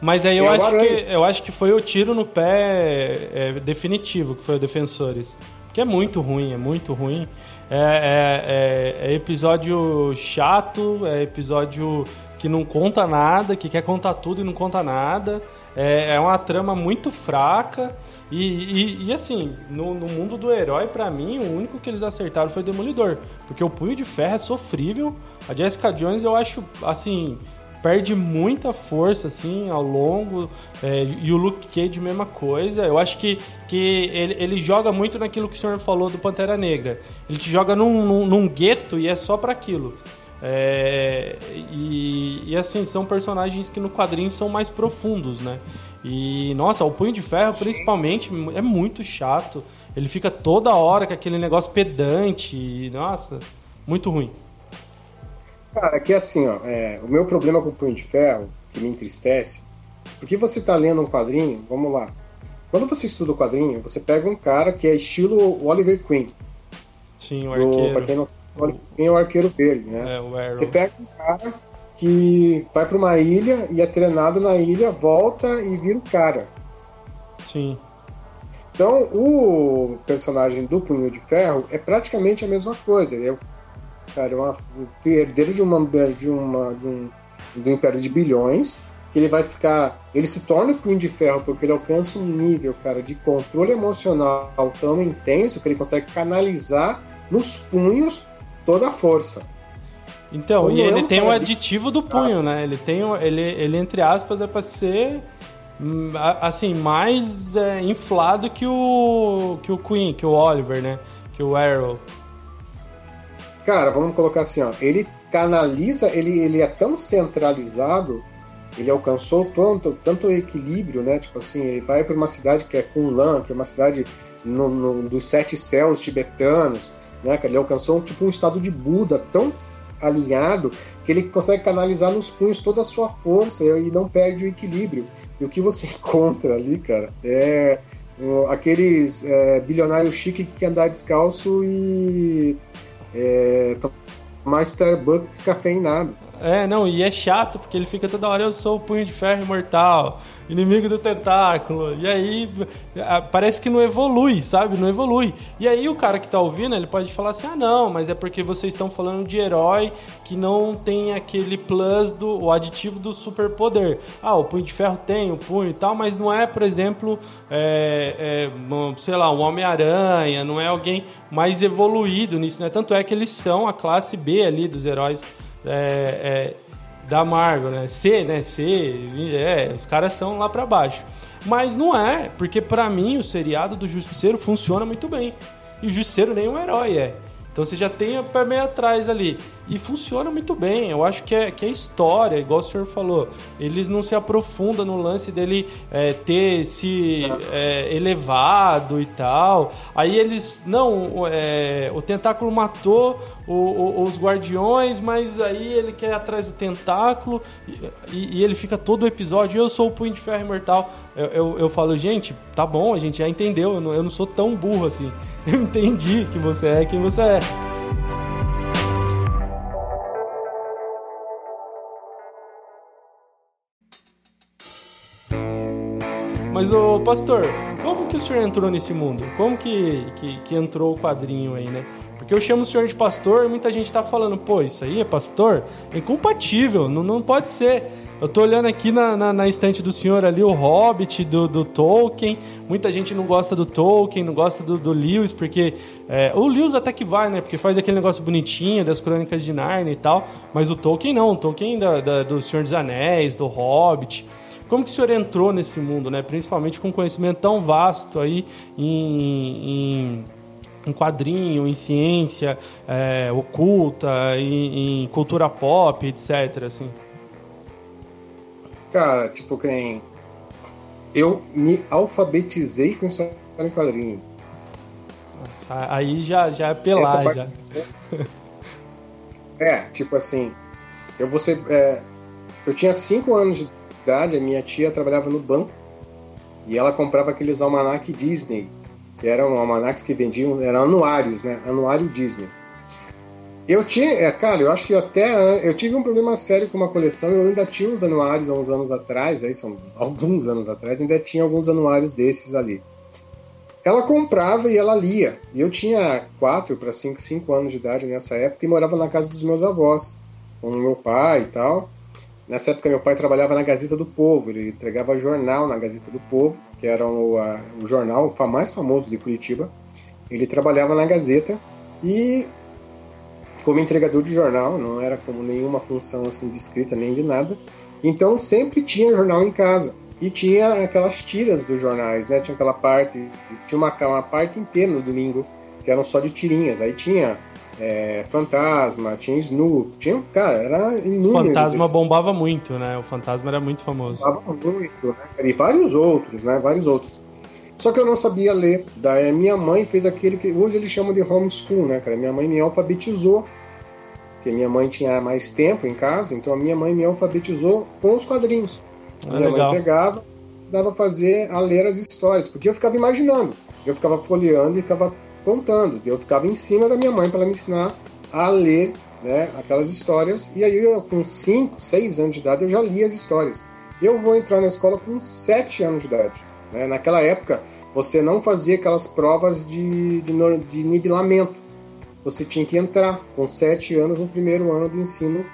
mas aí eu, é acho que, eu acho que foi o tiro no pé é, definitivo, que foi o Defensores. Que é muito ruim, é muito ruim. É, é, é, é, episódio chato, é episódio que não conta nada, que quer contar tudo e não conta nada. É, é uma trama muito fraca. E, e, e assim, no, no, mundo do herói, para mim, o único que eles acertaram foi o Demolidor. Porque o Punho de Ferro é sofrível. A Jessica Jones eu acho, assim, perde muita força assim ao longo é, e o Luke Cage mesma coisa eu acho que, que ele, ele joga muito naquilo que o senhor falou do Pantera Negra ele te joga num, num, num gueto e é só para aquilo É, e, e, assim, são personagens que no quadrinho são mais profundos, né? E, nossa, o Punho de Ferro, Sim. principalmente, é muito chato. Ele fica toda hora com aquele negócio pedante. E, nossa, muito ruim. Cara, aqui assim, ó, é, o meu problema com o Punho de Ferro, que me entristece, porque você tá lendo um quadrinho, vamos lá. Quando você estuda o quadrinho, você pega um cara que é estilo Oliver Queen. Sim, o arqueiro. Do, pra quem não tem o arqueiro verde, né? É, o Você pega um cara que vai para uma ilha e é treinado na ilha, volta e vira o cara. Sim. Então, o personagem do Punho de Ferro é praticamente a mesma coisa. Ele é cara, é uma, herdeiro de, uma, de, uma, de um, do Império de Bilhões, que ele vai ficar. Ele se torna o Punho de Ferro porque ele alcança um nível, cara, de controle emocional tão intenso que ele consegue canalizar nos punhos toda a força. Então, Como e ele tem o aditivo do punho, né? Ele tem, ele, ele entre aspas, é para ser hum, assim mais é, inflado que o que o Queen, que o Oliver, né? Que o Arrow. Cara, vamos colocar assim, ó. Ele canaliza, ele, ele é tão centralizado, ele alcançou tanto, tanto equilíbrio, né? Tipo assim, ele vai para uma cidade que é Kunlan, que é uma cidade no, no, dos sete céus tibetanos né, Ele alcançou tipo um estado de Buda tão alinhado que ele consegue canalizar nos punhos toda a sua força e não perde o equilíbrio. E o que você encontra ali, cara, é aqueles é, bilionários chique que quer andar descalço e é, tomar Starbucks descafeinado. É, não, e é chato porque ele fica toda hora, eu sou o punho de ferro imortal, inimigo do tentáculo. E aí parece que não evolui, sabe? Não evolui. E aí o cara que tá ouvindo, ele pode falar assim: "Ah, não, mas é porque vocês estão falando de herói que não tem aquele plus do o aditivo do superpoder. Ah, o punho de ferro tem o punho e tal, mas não é, por exemplo, é, é, sei lá, um Homem-Aranha, não é alguém mais evoluído nisso, né? Tanto é que eles são a classe B ali dos heróis é, é, da Marvel, né? C, né? C, é, os caras são lá para baixo. Mas não é, porque para mim o seriado do Justiceiro funciona muito bem. E o Justiceiro nem um herói é. Então você já tem o pé meio atrás ali. E funciona muito bem. Eu acho que é, que é história, igual o senhor falou. Eles não se aprofundam no lance dele é, ter se é, elevado e tal. Aí eles. Não, é, o tentáculo matou o, o, os guardiões, mas aí ele quer ir atrás do tentáculo e, e, ele fica todo o episódio. Eu sou o punho de ferro imortal. Eu, eu, eu falo, gente, tá bom, a gente já entendeu. Eu não, eu não sou tão burro assim. Eu entendi que você é quem você é. Mas, pastor, como que o senhor entrou nesse mundo? Como que, que, que entrou o quadrinho aí, né? Porque eu chamo o senhor de pastor e muita gente tá falando, pô, isso aí é pastor? É incompatível, não, não pode ser. Eu tô olhando aqui na, na, na, estante do senhor ali o Hobbit do, do Tolkien. Muita gente não gosta do Tolkien, não gosta do, do Lewis, porque. É, o Lewis até que vai, né? Porque faz aquele negócio bonitinho das crônicas de Narnia e tal. Mas o Tolkien não, o Tolkien da, da, do Senhor dos Anéis, do Hobbit. Como que o senhor entrou nesse mundo, né? Principalmente com conhecimento tão vasto aí em, em em quadrinho, em ciência é, oculta, em, em, cultura pop, etc. Assim. Cara, tipo, quem. Eu me alfabetizei com história em quadrinho. Aí já, já é pelar, parte... já. É, tipo assim, eu vou ser, é, eu tinha 5 anos de idade, a minha tia trabalhava no banco e ela comprava aqueles almanac Disney, que eram almanacs que vendiam, eram anuários, né? Anuário Disney. Eu tinha, é, cara, eu acho que até eu tive um problema sério com uma coleção. Eu ainda tinha uns anuários há uns anos atrás, aí são alguns anos atrás, ainda tinha alguns anuários desses ali. Ela comprava e ela lia. E eu tinha 4 para 5, 5 anos de idade nessa época e morava na casa dos meus avós, com meu pai e tal. Nessa época, meu pai trabalhava na Gazeta do Povo, ele entregava jornal na Gazeta do Povo, que era o, a, o jornal mais famoso de Curitiba. Ele trabalhava na Gazeta e como entregador de jornal, não era como nenhuma função assim de escrita nem de nada. Então sempre tinha jornal em casa e tinha aquelas tiras dos jornais, né? Tinha aquela parte, tinha uma, uma parte inteira no domingo que eram só de tirinhas. Aí tinha é, Fantasma, tinha Snoop, tinha, cara, era inúmero. Fantasma desses... bombava muito, né? O Fantasma era muito famoso. Bombava muito, né? E vários outros, né? Vários outros. Só que eu não sabia ler. Daí minha mãe fez aquele que hoje eles chamam de homeschool, né, cara? Minha mãe me alfabetizou. Porque minha mãe tinha mais tempo em casa, então a minha mãe me alfabetizou com os quadrinhos. Ah, minha legal. mãe pegava, dava fazer a ler as histórias, porque eu ficava imaginando. Eu ficava folheando e ficava contando. Eu ficava em cima da minha mãe para me ensinar a ler né, aquelas histórias. E aí, eu, com 5, 6 anos de idade, eu já li as histórias. Eu vou entrar na escola com 7 anos de idade. Né? Naquela época, você não fazia aquelas provas de, de, de nivelamento. Você tinha que entrar com 7 anos no primeiro ano do ensino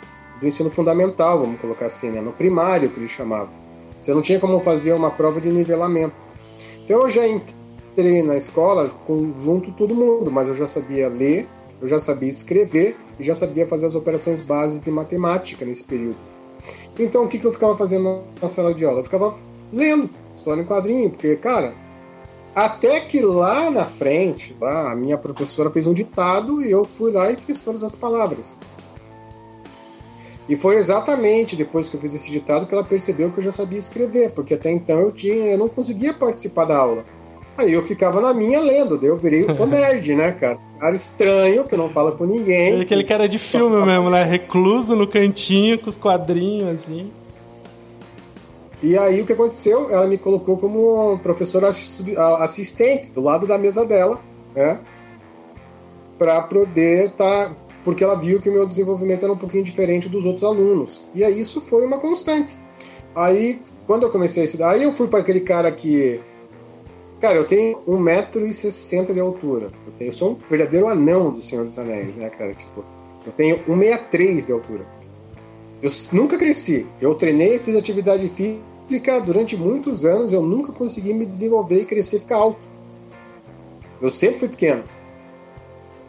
do ensino fundamental, vamos colocar assim, né? no primário que eles chamavam. Você não tinha como fazer uma prova de nivelamento. Então eu já entrei entrei na escola com, junto todo mundo, mas eu já sabia ler, eu já sabia escrever e já sabia fazer as operações básicas de matemática nesse período. Então, o que, que eu ficava fazendo na sala de aula? Eu ficava lendo história em quadrinho, porque, cara, até que lá na frente, lá, a minha professora fez um ditado e eu fui lá e fiz todas as palavras. E foi exatamente depois que eu fiz esse ditado que ela percebeu que eu já sabia escrever, porque até então eu tinha, eu não conseguia participar da aula. Aí eu ficava na minha lendo, daí eu virei o nerd, né, cara? Cara estranho, que não fala com ninguém. Aquele cara de filme mesmo, né? Recluso no cantinho, com os quadrinhos, assim. E aí o que aconteceu? Ela me colocou como professora assistente do lado da mesa dela, né? Pra poder estar. Tá... Porque ela viu que o meu desenvolvimento era um pouquinho diferente dos outros alunos. E aí isso foi uma constante. Aí, quando eu comecei a estudar, aí eu fui para aquele cara que Cara, eu tenho 1,60m de altura. Eu, tenho, eu sou um verdadeiro anão do Senhor dos Anéis, né, cara? Tipo, eu tenho 1,63 de altura. Eu nunca cresci. Eu treinei fiz atividade física durante muitos anos. Eu nunca consegui me desenvolver e crescer e ficar alto. Eu sempre fui pequeno.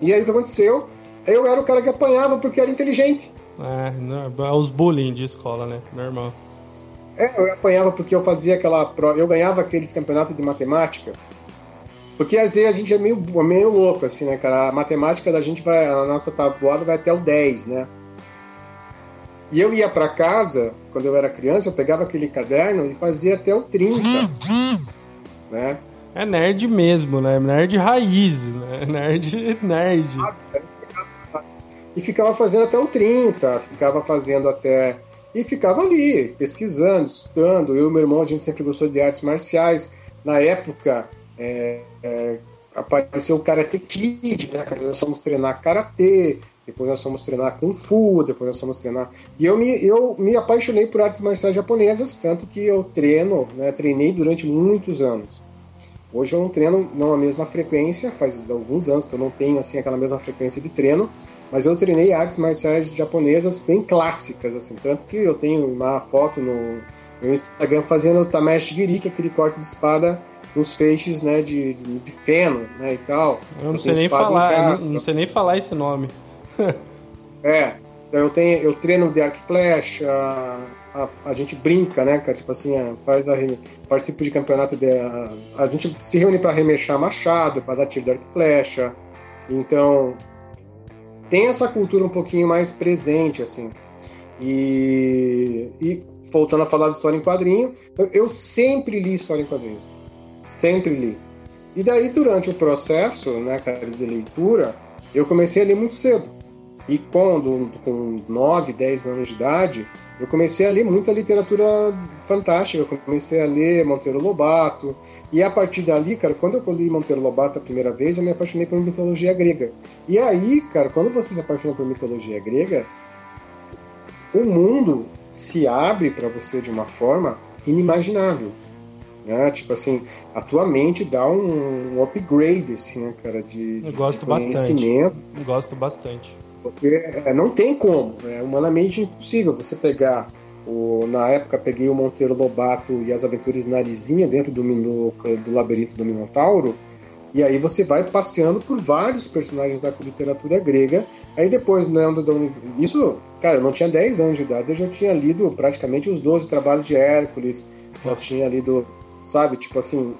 E aí o que aconteceu? Eu era o cara que apanhava porque era inteligente. É, os bullying de escola, né? Normal. É, eu apanhava porque eu fazia aquela prova, eu ganhava aqueles campeonatos de matemática. Porque às vezes a gente é meio, meio louco, assim, né, cara? A matemática da gente vai, a nossa tabuada vai até o 10, né? E eu ia para casa, quando eu era criança, eu pegava aquele caderno e fazia até o 30, né? É nerd mesmo, né? Nerd raiz, né? Nerd, nerd. E ficava fazendo até o 30, ficava fazendo até e ficava ali, pesquisando, estudando. Eu e meu irmão, a gente sempre gostou de artes marciais. Na época, é, é, apareceu o Karate Kid, né? Nós fomos treinar Karatê, depois nós fomos treinar Kung Fu, depois nós fomos treinar... E eu me, eu me apaixonei por artes marciais japonesas, tanto que eu treino, né, treinei durante muitos anos. Hoje eu não treino não a mesma frequência, faz alguns anos que eu não tenho assim aquela mesma frequência de treino, mas eu treinei artes marciais japonesas bem clássicas, assim, tanto que eu tenho uma foto no meu Instagram fazendo o Tameshi Giri, que é aquele corte de espada nos feixes, né, de, de, de feno, né, e tal. Eu não sei nem falar, não, não, sei nem falar esse nome. é, então eu tenho, eu treino de arco flash, a, a, a, gente brinca, né, cara, tipo assim, é, faz a, participa de campeonato de, a, a gente se reúne para remexar machado, para dar tiro de arco flecha, então tem essa cultura um pouquinho mais presente, assim. E, e voltando a falar de história em quadrinho, eu, eu sempre li história em quadrinho. Sempre li. E daí, durante o processo, né, cara, de leitura, eu comecei a ler muito cedo. E quando, com 9, 10 anos de idade, eu comecei a ler muita literatura fantástica. Eu comecei a ler Monteiro Lobato. E a partir dali, cara, quando eu li Monteiro Lobato a primeira vez, eu me apaixonei por mitologia grega. E aí, cara, quando você se apaixona por mitologia grega, o mundo se abre para você de uma forma inimaginável. Né? Tipo assim, a tua mente dá um, um upgrade, assim, né, cara, de, eu gosto de conhecimento. Bastante. Eu gosto bastante. Você é, não tem como, é humanamente impossível você pegar. O, na época peguei o Monteiro Lobato e as Aventuras Narizinha dentro do, do, labirinto do Minotauro. E aí você vai passeando por vários personagens da literatura grega. Aí depois, né, isso, cara, eu não tinha 10 anos de idade, eu já tinha lido praticamente os 12 trabalhos de Hércules, já tinha lido, sabe, tipo assim,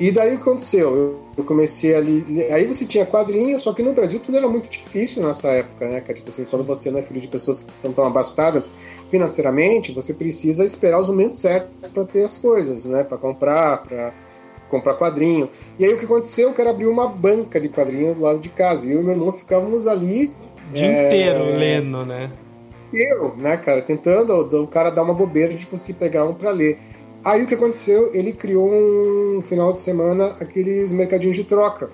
E daí o que aconteceu? Eu comecei ali. Aí você tinha quadrinhos, só que no Brasil tudo era muito difícil nessa época, né? Tipo assim, quando você não é filho de pessoas que são tão abastadas financeiramente, você precisa esperar os momentos certos para ter as coisas, né? Para comprar, para comprar quadrinho. E aí o que aconteceu? O cara abriu uma banca de quadrinhos do lado de casa. E eu e meu irmão ficávamos ali. O dia é... inteiro lendo, né? Eu, né, cara? Tentando o cara dar uma bobeira de conseguir pegar um para ler. Aí o que aconteceu? Ele criou um final de semana aqueles mercadinhos de troca.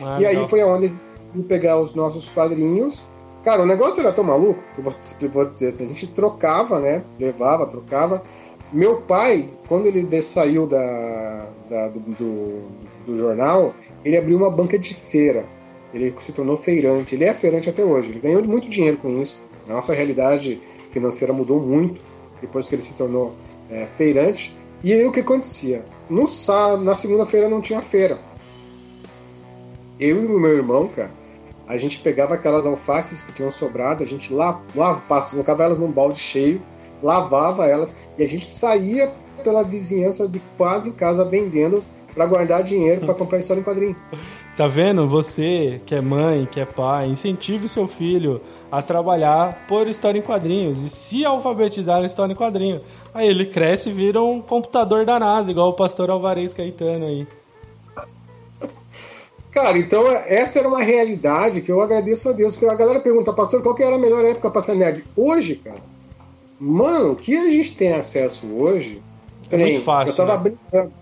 Ah, e aí foi aonde ele pegar os nossos quadrinhos. Cara, o negócio era tão maluco, que eu vou, vou dizer assim, a gente trocava, né? Levava, trocava. Meu pai, quando ele saiu da, da do, do, do, jornal, ele abriu uma banca de feira. Ele se tornou feirante. Ele é feirante até hoje. Ele ganhou muito dinheiro com isso. A nossa realidade financeira mudou muito depois que ele se tornou é, feirante. E aí o que acontecia? No sábado, na segunda-feira não tinha feira. Eu e o meu irmão, cara, a gente pegava aquelas alfaces que tinham sobrado, a gente lá, lá colocava elas num balde cheio, lavava elas e a gente saía pela vizinhança de quase casa vendendo para guardar dinheiro para comprar história em quadrinho. Tá vendo? Você que é mãe, que é pai, incentive o seu filho a trabalhar por história em quadrinhos e se alfabetizar em história em quadrinho. Aí ele cresce e vira um computador da NASA, igual o pastor Alvarez Caetano aí. Cara, então essa era uma realidade que eu agradeço a Deus. Que a galera pergunta, pastor, qual que era a melhor época para ser nerd? Hoje, cara, mano, o que a gente tem acesso hoje. É muito fácil. Eu tava né? brincando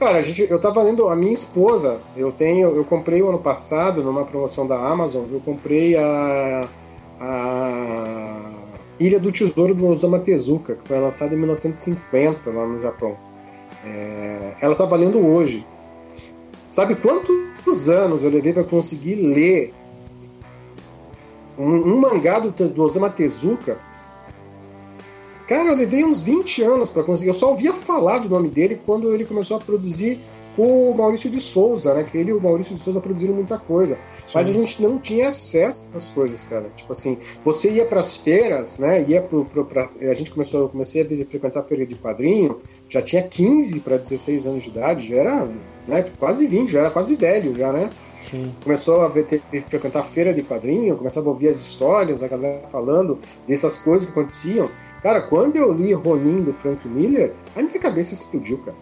Cara, a gente, eu tava lendo a minha esposa, eu tenho, eu comprei o ano passado numa promoção da Amazon, eu comprei a, a Ilha do Tesouro do Osama Tezuka, que foi lançada em 1950 lá no Japão. É, ela tá valendo hoje. Sabe quantos anos eu levei para conseguir ler um, um mangá do, do Osama Tezuka Cara, eu levei uns 20 anos para conseguir. Eu só ouvia falar do nome dele quando ele começou a produzir com o Maurício de Souza, né? Que ele e o Maurício de Souza produziram muita coisa. Sim. Mas a gente não tinha acesso às coisas, cara. Tipo assim, você ia para as feiras, né? Ia pro, pro pra, a gente começou, eu comecei a frequentar a feira de quadrinho, já tinha 15 para 16 anos de idade, já era, né, quase 20, já era quase velho já, né? Sim. Começou a ver, ter, frequentar a feira de quadrinho, começava a ouvir as histórias, a galera falando dessas coisas que aconteciam. Cara, quando eu li Ronin do Frank Miller, a minha cabeça explodiu, cara.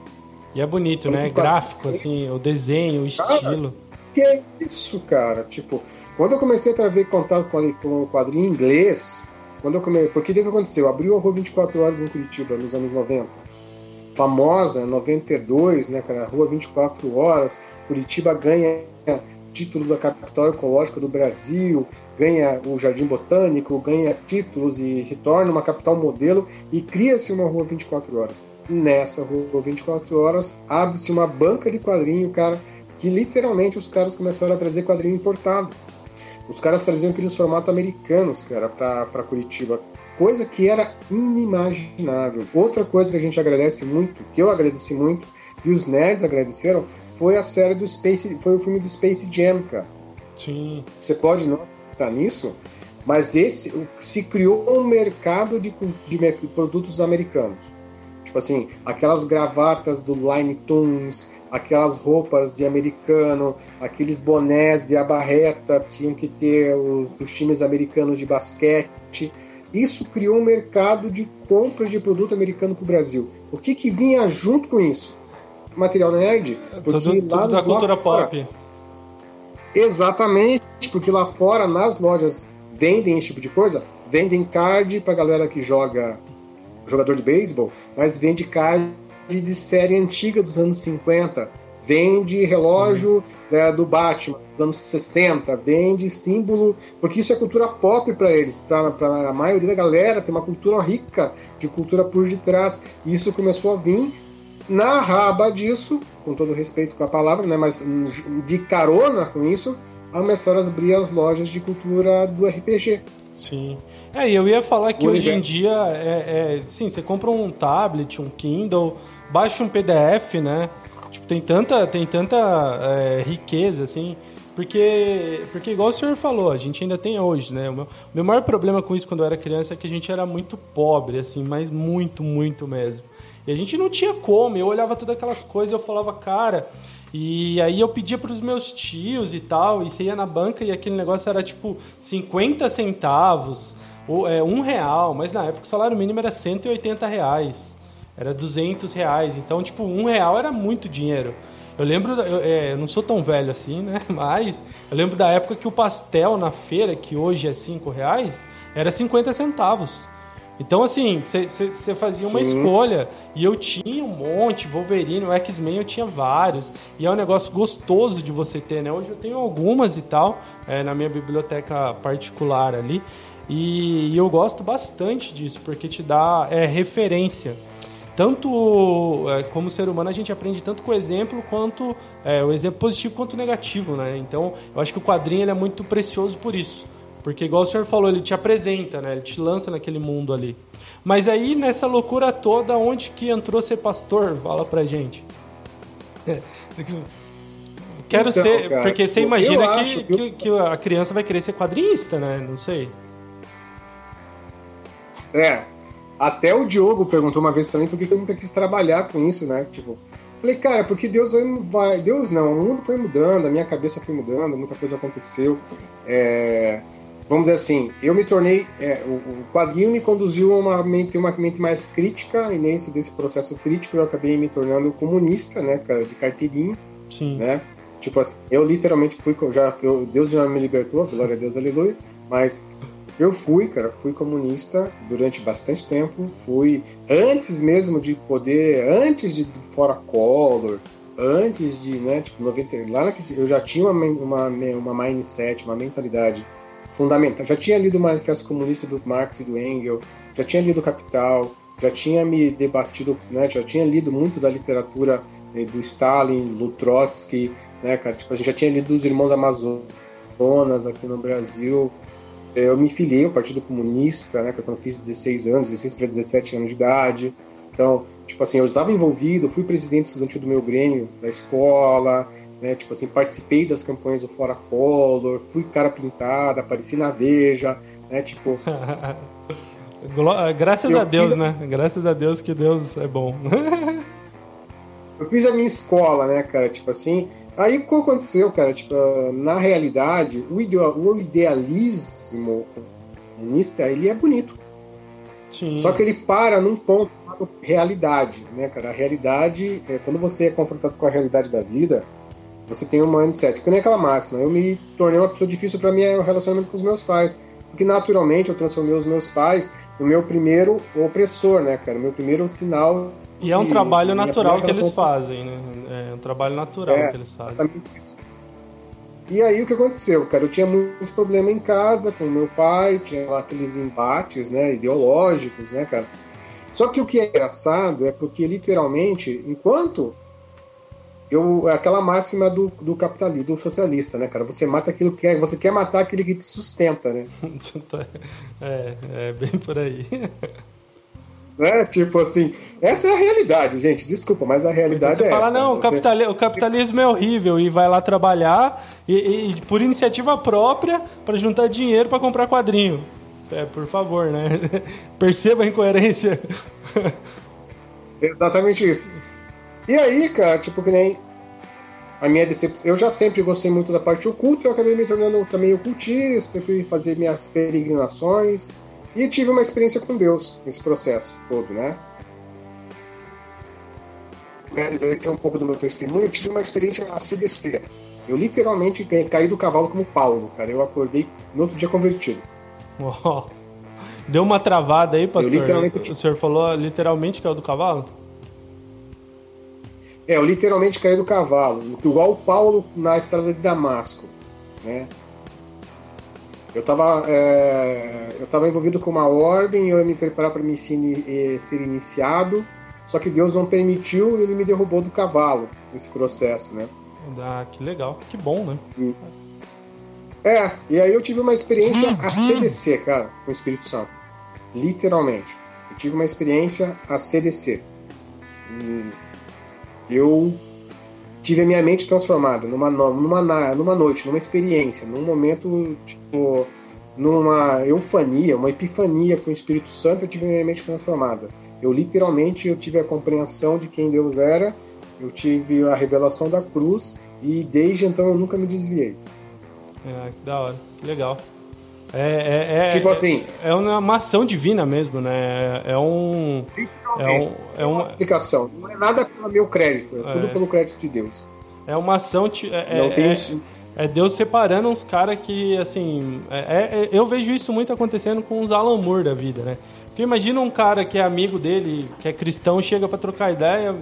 E é bonito, né? Gráfico, assim, o desenho, o estilo. que é isso, cara? Tipo, quando eu comecei a ver contato com, com o quadrinho inglês, quando eu comecei, porque o que aconteceu? Abriu a rua 24 horas em Curitiba nos anos 90. Famosa, 92, né, cara? Rua 24 horas. Curitiba ganha título da capital ecológica do Brasil, ganha o Jardim Botânico, ganha títulos e se torna uma capital modelo e cria-se uma rua 24 horas. Nessa rua 24 horas abre-se uma banca de quadrinho, cara, que literalmente os caras começaram a trazer quadrinho importado. Os caras traziam aqueles formatos americanos, cara, para Curitiba. Coisa que era inimaginável. Outra coisa que a gente agradece muito, que eu agradeci muito, e os nerds agradeceram, foi a série do Space, foi o filme do Space Jam, cara. Sim. Você pode não estar nisso, mas esse se criou um mercado de, de, de, produtos americanos. Tipo assim, aquelas gravatas do Line Tunes, aquelas roupas de americano, aqueles bonés de abarreta tinham que ter os, os times americanos de basquete. Isso criou um mercado de compra de produto americano para o Brasil. O que, que vinha junto com isso? Material nerd. Porque tudo, tudo da cultura fora, pop. Exatamente, porque lá fora, nas lojas, vendem esse tipo de coisa. Vendem card pra galera que joga jogador de beisebol, mas vende card de série antiga dos anos 50. Vende relógio né, do Batman dos anos 60, vende símbolo, porque isso é cultura pop para eles, para a maioria da galera tem uma cultura rica de cultura por detrás. E isso começou a vir na raba disso, com todo respeito com a palavra, né, mas de carona com isso, começaram a abrir as lojas de cultura do RPG. Sim. É, eu ia falar que hoje em dia, é, é, sim, você compra um tablet, um Kindle, baixa um PDF, né? Tipo, tem tanta, tem tanta é, riqueza, assim, porque, porque igual o senhor falou, a gente ainda tem hoje, né? O meu, o meu maior problema com isso quando eu era criança é que a gente era muito pobre, assim, mas muito, muito mesmo. E a gente não tinha como. Eu olhava todas aquelas coisas e eu falava, cara. E aí eu pedia para os meus tios e tal, e você ia na banca e aquele negócio era tipo 50 centavos, ou é, um real, mas na época o salário mínimo era 180 reais, era 200 reais, então tipo, um real era muito dinheiro. Eu lembro, eu, é, eu, não sou tão velho assim, né? Mas eu lembro da época que o pastel na feira, que hoje é 5 reais, era 50 centavos. Então, assim, você fazia uma Sim. escolha. E eu tinha um monte, Wolverine, o X-Men eu tinha vários. E é um negócio gostoso de você ter, né? Hoje eu tenho algumas e tal, é, na minha biblioteca particular ali. E, e, eu gosto bastante disso, porque te dá é, referência tanto é, como ser humano a gente aprende tanto com o exemplo quanto é, o exemplo positivo quanto negativo, né? Então eu acho que o quadrinho é muito precioso por isso, porque igual o senhor falou, ele te apresenta, né? Ele te lança naquele mundo ali. Mas aí nessa loucura toda, onde que entrou ser pastor? Fala pra gente. Quero então, ser, cara, porque você imagina que, que, que a criança vai querer ser quadrinista, né? Não sei. É, até o Diogo perguntou uma vez para mim por que eu nunca quis trabalhar com isso, né? Tipo, falei, cara, porque Deus vai. Deus não, o mundo foi mudando, a minha cabeça foi mudando, muita coisa aconteceu. É, vamos dizer assim, eu me tornei. É, o, o, quadrinho me conduziu a uma mente, uma mente mais crítica, e nesse desse processo crítico eu acabei me tornando comunista, né, cara, de carteirinha. Sim. Né? Tipo assim, eu literalmente fui. Já, eu, Deus já me libertou, glória a Deus, aleluia. Mas eu fui, cara, fui comunista durante bastante tempo. Fui antes mesmo de poder, antes de fora Collor, antes de, né, tipo, 90, lá na, eu já tinha uma, uma, uma mindset, uma mentalidade fundamental. Já tinha lido o Manifesto Comunista do Marx e do Engels, já tinha lido Capital, já tinha me debatido, né, já tinha lido muito da literatura né, do Stalin, do Trotsky, né, cara, tipo, a gente já tinha lido os Irmãos Amazonas aqui no Brasil, eu me filiei ao Partido Comunista, né, quando eu fiz 16 anos, 16 para 17 anos de idade. Então, tipo assim, eu estava envolvido, fui presidente estudantil do meu grêmio da escola, né, tipo assim, participei das campanhas do Fora Color, fui cara pintada, apareci na Veja, né, tipo... Graças a Deus, a... né? Graças a Deus que Deus é bom. eu fiz a minha escola, né, cara, tipo assim, Aí o que aconteceu, cara? Tipo, na realidade, o, o idealismo comunista, ele é bonito. Sim. Só que ele para num ponto realidade, né, cara? A realidade, é, quando você é confrontado com a realidade da vida, você tem um mindset. Que nem aquela máxima. Eu me tornei uma pessoa difícil para mim é o relacionamento com os meus pais. Porque naturalmente eu transformei os meus pais no meu primeiro opressor, né, cara? O meu primeiro sinal e é um trabalho natural que eles fazem, né? É um trabalho natural é, que eles fazem. E aí o que aconteceu, cara? Eu tinha muito problema em casa com meu pai, tinha lá aqueles embates, né, ideológicos, né, cara? Só que o que é engraçado é porque literalmente, enquanto eu aquela máxima do, do capitalismo, do socialista, né, cara? Você mata aquilo que quer, você quer matar aquele que te sustenta, né? é, é bem por aí. Né? Tipo assim, essa é a realidade, gente. Desculpa, mas a realidade você é fala, essa. não, você... capitali o capitalismo é horrível e vai lá trabalhar e, e por iniciativa própria para juntar dinheiro para comprar quadrinho. É, por favor, né? Perceba a incoerência. Exatamente isso. E aí, cara, tipo que nem a minha decepção. Eu já sempre gostei muito da parte oculta, eu acabei me tornando também ocultista, fui fazer minhas peregrinações. E tive uma experiência com Deus nesse processo todo, né? Tem um pouco do meu testemunho, eu tive uma experiência a CDC. Eu literalmente caí do cavalo como Paulo, cara. Eu acordei no outro dia convertido. Deu uma travada aí, pastor? O senhor falou literalmente caiu do cavalo? É, eu literalmente caí do cavalo, igual o Paulo na estrada de Damasco, né? Eu estava é, eu tava envolvido com uma ordem, eu ia me preparar para me eh, ser iniciado, só que Deus não permitiu e ele me derrubou do cavalo nesse processo, né? Ah, que legal, que bom, né? É, e aí eu tive uma experiência a CDC, cara, com o Espírito Santo. Literalmente. Eu tive uma experiência a CDC. Eu tive a minha mente transformada numa, numa, numa noite, numa experiência, num momento, tipo, numa eufania, uma epifania com o Espírito Santo, eu tive a minha mente transformada. Eu literalmente eu tive a compreensão de quem Deus era, eu tive a revelação da cruz e desde então eu nunca me desviei. É, que da hora, que legal. É, é, é, tipo assim. É, é uma ação divina mesmo, né? É um. É, um, é uma explicação. Não é nada pelo meu crédito, é, tudo é. pelo crédito de Deus. É uma ação. É, não tem isso. É Deus separando uns caras que, assim. É, eu vejo isso muito acontecendo com os Alan Moore da vida, né? Porque imagina um cara que é amigo dele, que é cristão, chega para trocar ideia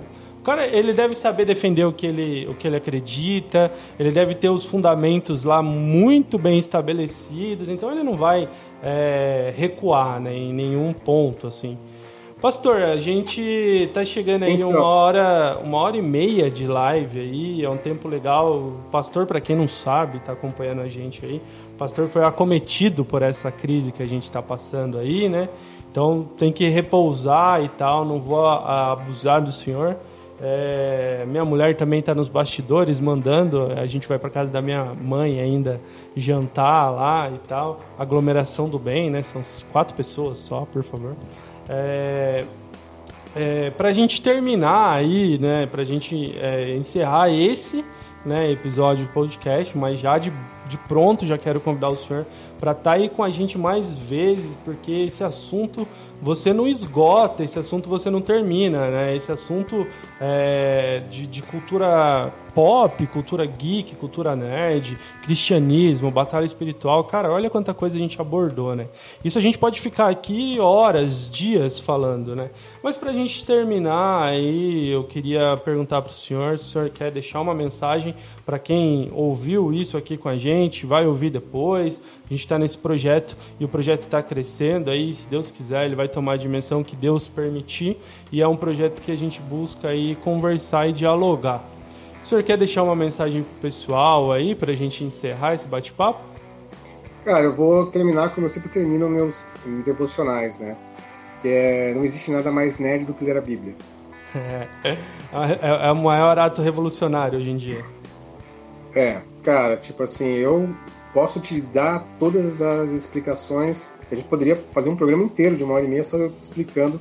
cara, ele deve saber defender o que ele, o que ele acredita, ele deve ter os fundamentos lá muito bem estabelecidos, então ele não vai é, recuar né, em nenhum ponto, assim. Pastor, a gente está chegando aí então. uma hora, uma hora e meia de live aí, é um tempo legal. O pastor, para quem não sabe, está acompanhando a gente aí. O pastor foi acometido por essa crise que a gente está passando aí, né? Então tem que repousar e tal. Não vou abusar do senhor. É, minha mulher também está nos bastidores mandando. A gente vai para casa da minha mãe ainda jantar lá e tal. Aglomeração do bem, né? São quatro pessoas só, por favor. É, é, para a gente terminar aí, né? Para a gente é, encerrar esse né, episódio do podcast, mas já de, de pronto já quero convidar o senhor para estar tá aí com a gente mais vezes, porque esse assunto você não esgota, esse assunto você não termina, né? Esse assunto é, de, de cultura pop, cultura geek, cultura nerd, cristianismo, batalha espiritual. Cara, olha quanta coisa a gente abordou, né? Isso a gente pode ficar aqui horas, dias falando, né? Mas para a gente terminar aí, eu queria perguntar para o senhor se o senhor quer deixar uma mensagem para quem ouviu isso aqui com a gente, vai ouvir depois. A gente está nesse projeto e o projeto está crescendo aí, se Deus quiser, ele vai tomar a dimensão que Deus permitir e é um projeto que a gente busca aí conversar e dialogar. O senhor quer deixar uma mensagem pro pessoal aí para a gente encerrar esse bate-papo? Cara, eu vou terminar como eu sempre termino meus devocionais, né? Que é não existe nada mais nerd do que ler a Bíblia. É, é, é, é o maior ato revolucionário hoje em dia. É, cara, tipo assim, eu posso te dar todas as explicações. A gente poderia fazer um programa inteiro de uma hora e meia só explicando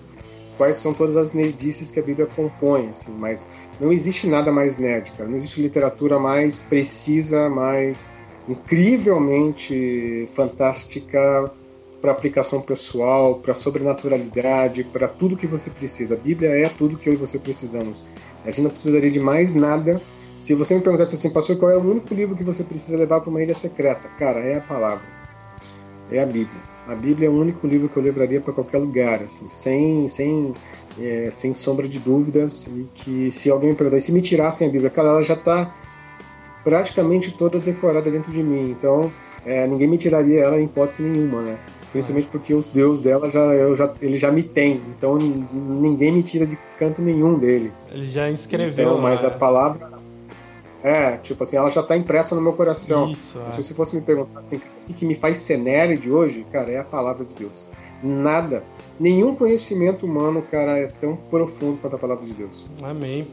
quais são todas as nerdices que a Bíblia compõe, assim, mas não existe nada mais nerd, cara. Não existe literatura mais precisa, mais incrivelmente fantástica para aplicação pessoal, para sobrenaturalidade, para tudo que você precisa. A Bíblia é tudo que eu e você precisamos. A gente não precisaria de mais nada se você me perguntasse assim, pastor, qual é o único livro que você precisa levar para uma ilha secreta? Cara, é a palavra. É a Bíblia. A Bíblia é o único livro que eu levaria para qualquer lugar, assim, sem, sem, é, sem sombra de dúvidas. E que se alguém me perguntar, se me tirassem a Bíblia, cara, ela já está praticamente toda decorada dentro de mim. Então, é, ninguém me tiraria ela em hipótese nenhuma, né? Principalmente porque os Deus dela já, eu já, ele já me tem. Então ninguém me tira de canto nenhum dele. Ele já escreveu. Então, mas a palavra é, tipo assim, ela já tá impressa no meu coração. Isso, é. Se você fosse me perguntar assim, o que me faz ser nerd hoje, cara, é a palavra de Deus. Nada. Nenhum conhecimento humano, cara, é tão profundo quanto a palavra de Deus. Amém.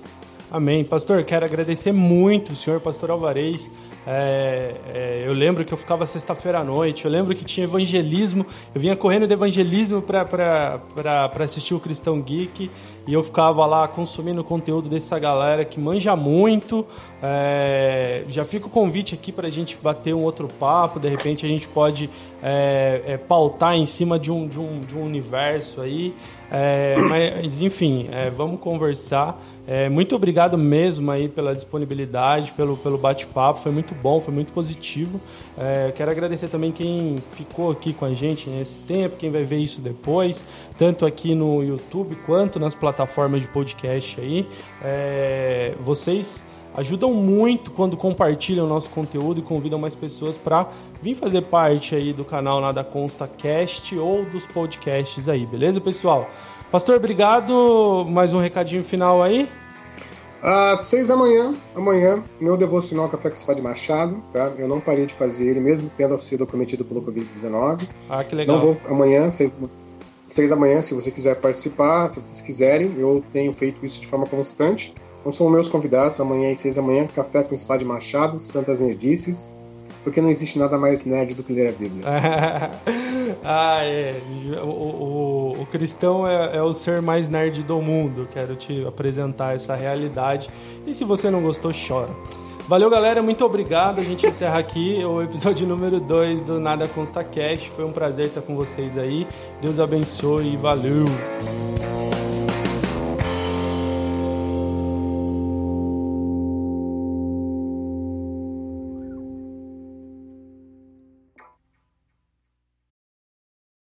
Amém. Pastor, quero agradecer muito o senhor, pastor Alvarez, é, é, eu lembro que eu ficava sexta-feira à noite, eu lembro que tinha evangelismo, eu vinha correndo de evangelismo para assistir o Cristão Geek e eu ficava lá consumindo conteúdo dessa galera que manja muito. É, já fica o convite aqui para a gente bater um outro papo, de repente a gente pode é, é, pautar em cima de um, de um, de um universo aí. É, mas, enfim, vamos conversar. É, muito obrigado mesmo aí pela disponibilidade, pelo, pelo bate-papo, foi muito bom, foi muito positivo. É, quero agradecer também quem ficou aqui com a gente nesse tempo, quem vai ver isso depois, tanto aqui no YouTube quanto nas plataformas de podcast aí. É, vocês ajudam muito quando compartilham o nosso conteúdo e convidam mais pessoas para vir fazer parte aí do canal Nada Consta Cast ou dos podcasts aí, beleza, pessoal? Pastor, obrigado. Mais um recadinho final aí. Às seis da manhã, amanhã, meu devocional Café com Spa de Machado, tá? Eu não parei de fazer ele, mesmo tendo sido cometido pelo Covid-19. Ah, que legal. Não vou amanhã, seis, seis da manhã, se você quiser participar, se vocês quiserem, eu tenho feito isso de forma constante. Então são meus convidados, amanhã às seis da manhã, Café com Spa de Machado, Santas Nerdices, porque não existe nada mais nerd do que ler a Bíblia. Ah, é. O, o, o cristão é, é, o ser mais nerd do mundo. Quero te apresentar essa realidade. E se você não gostou, chora. Valeu, galera. Muito obrigado. A gente encerra aqui o episódio número 2 do Nada Consta Cash. Foi um prazer estar com vocês aí. Deus abençoe e valeu.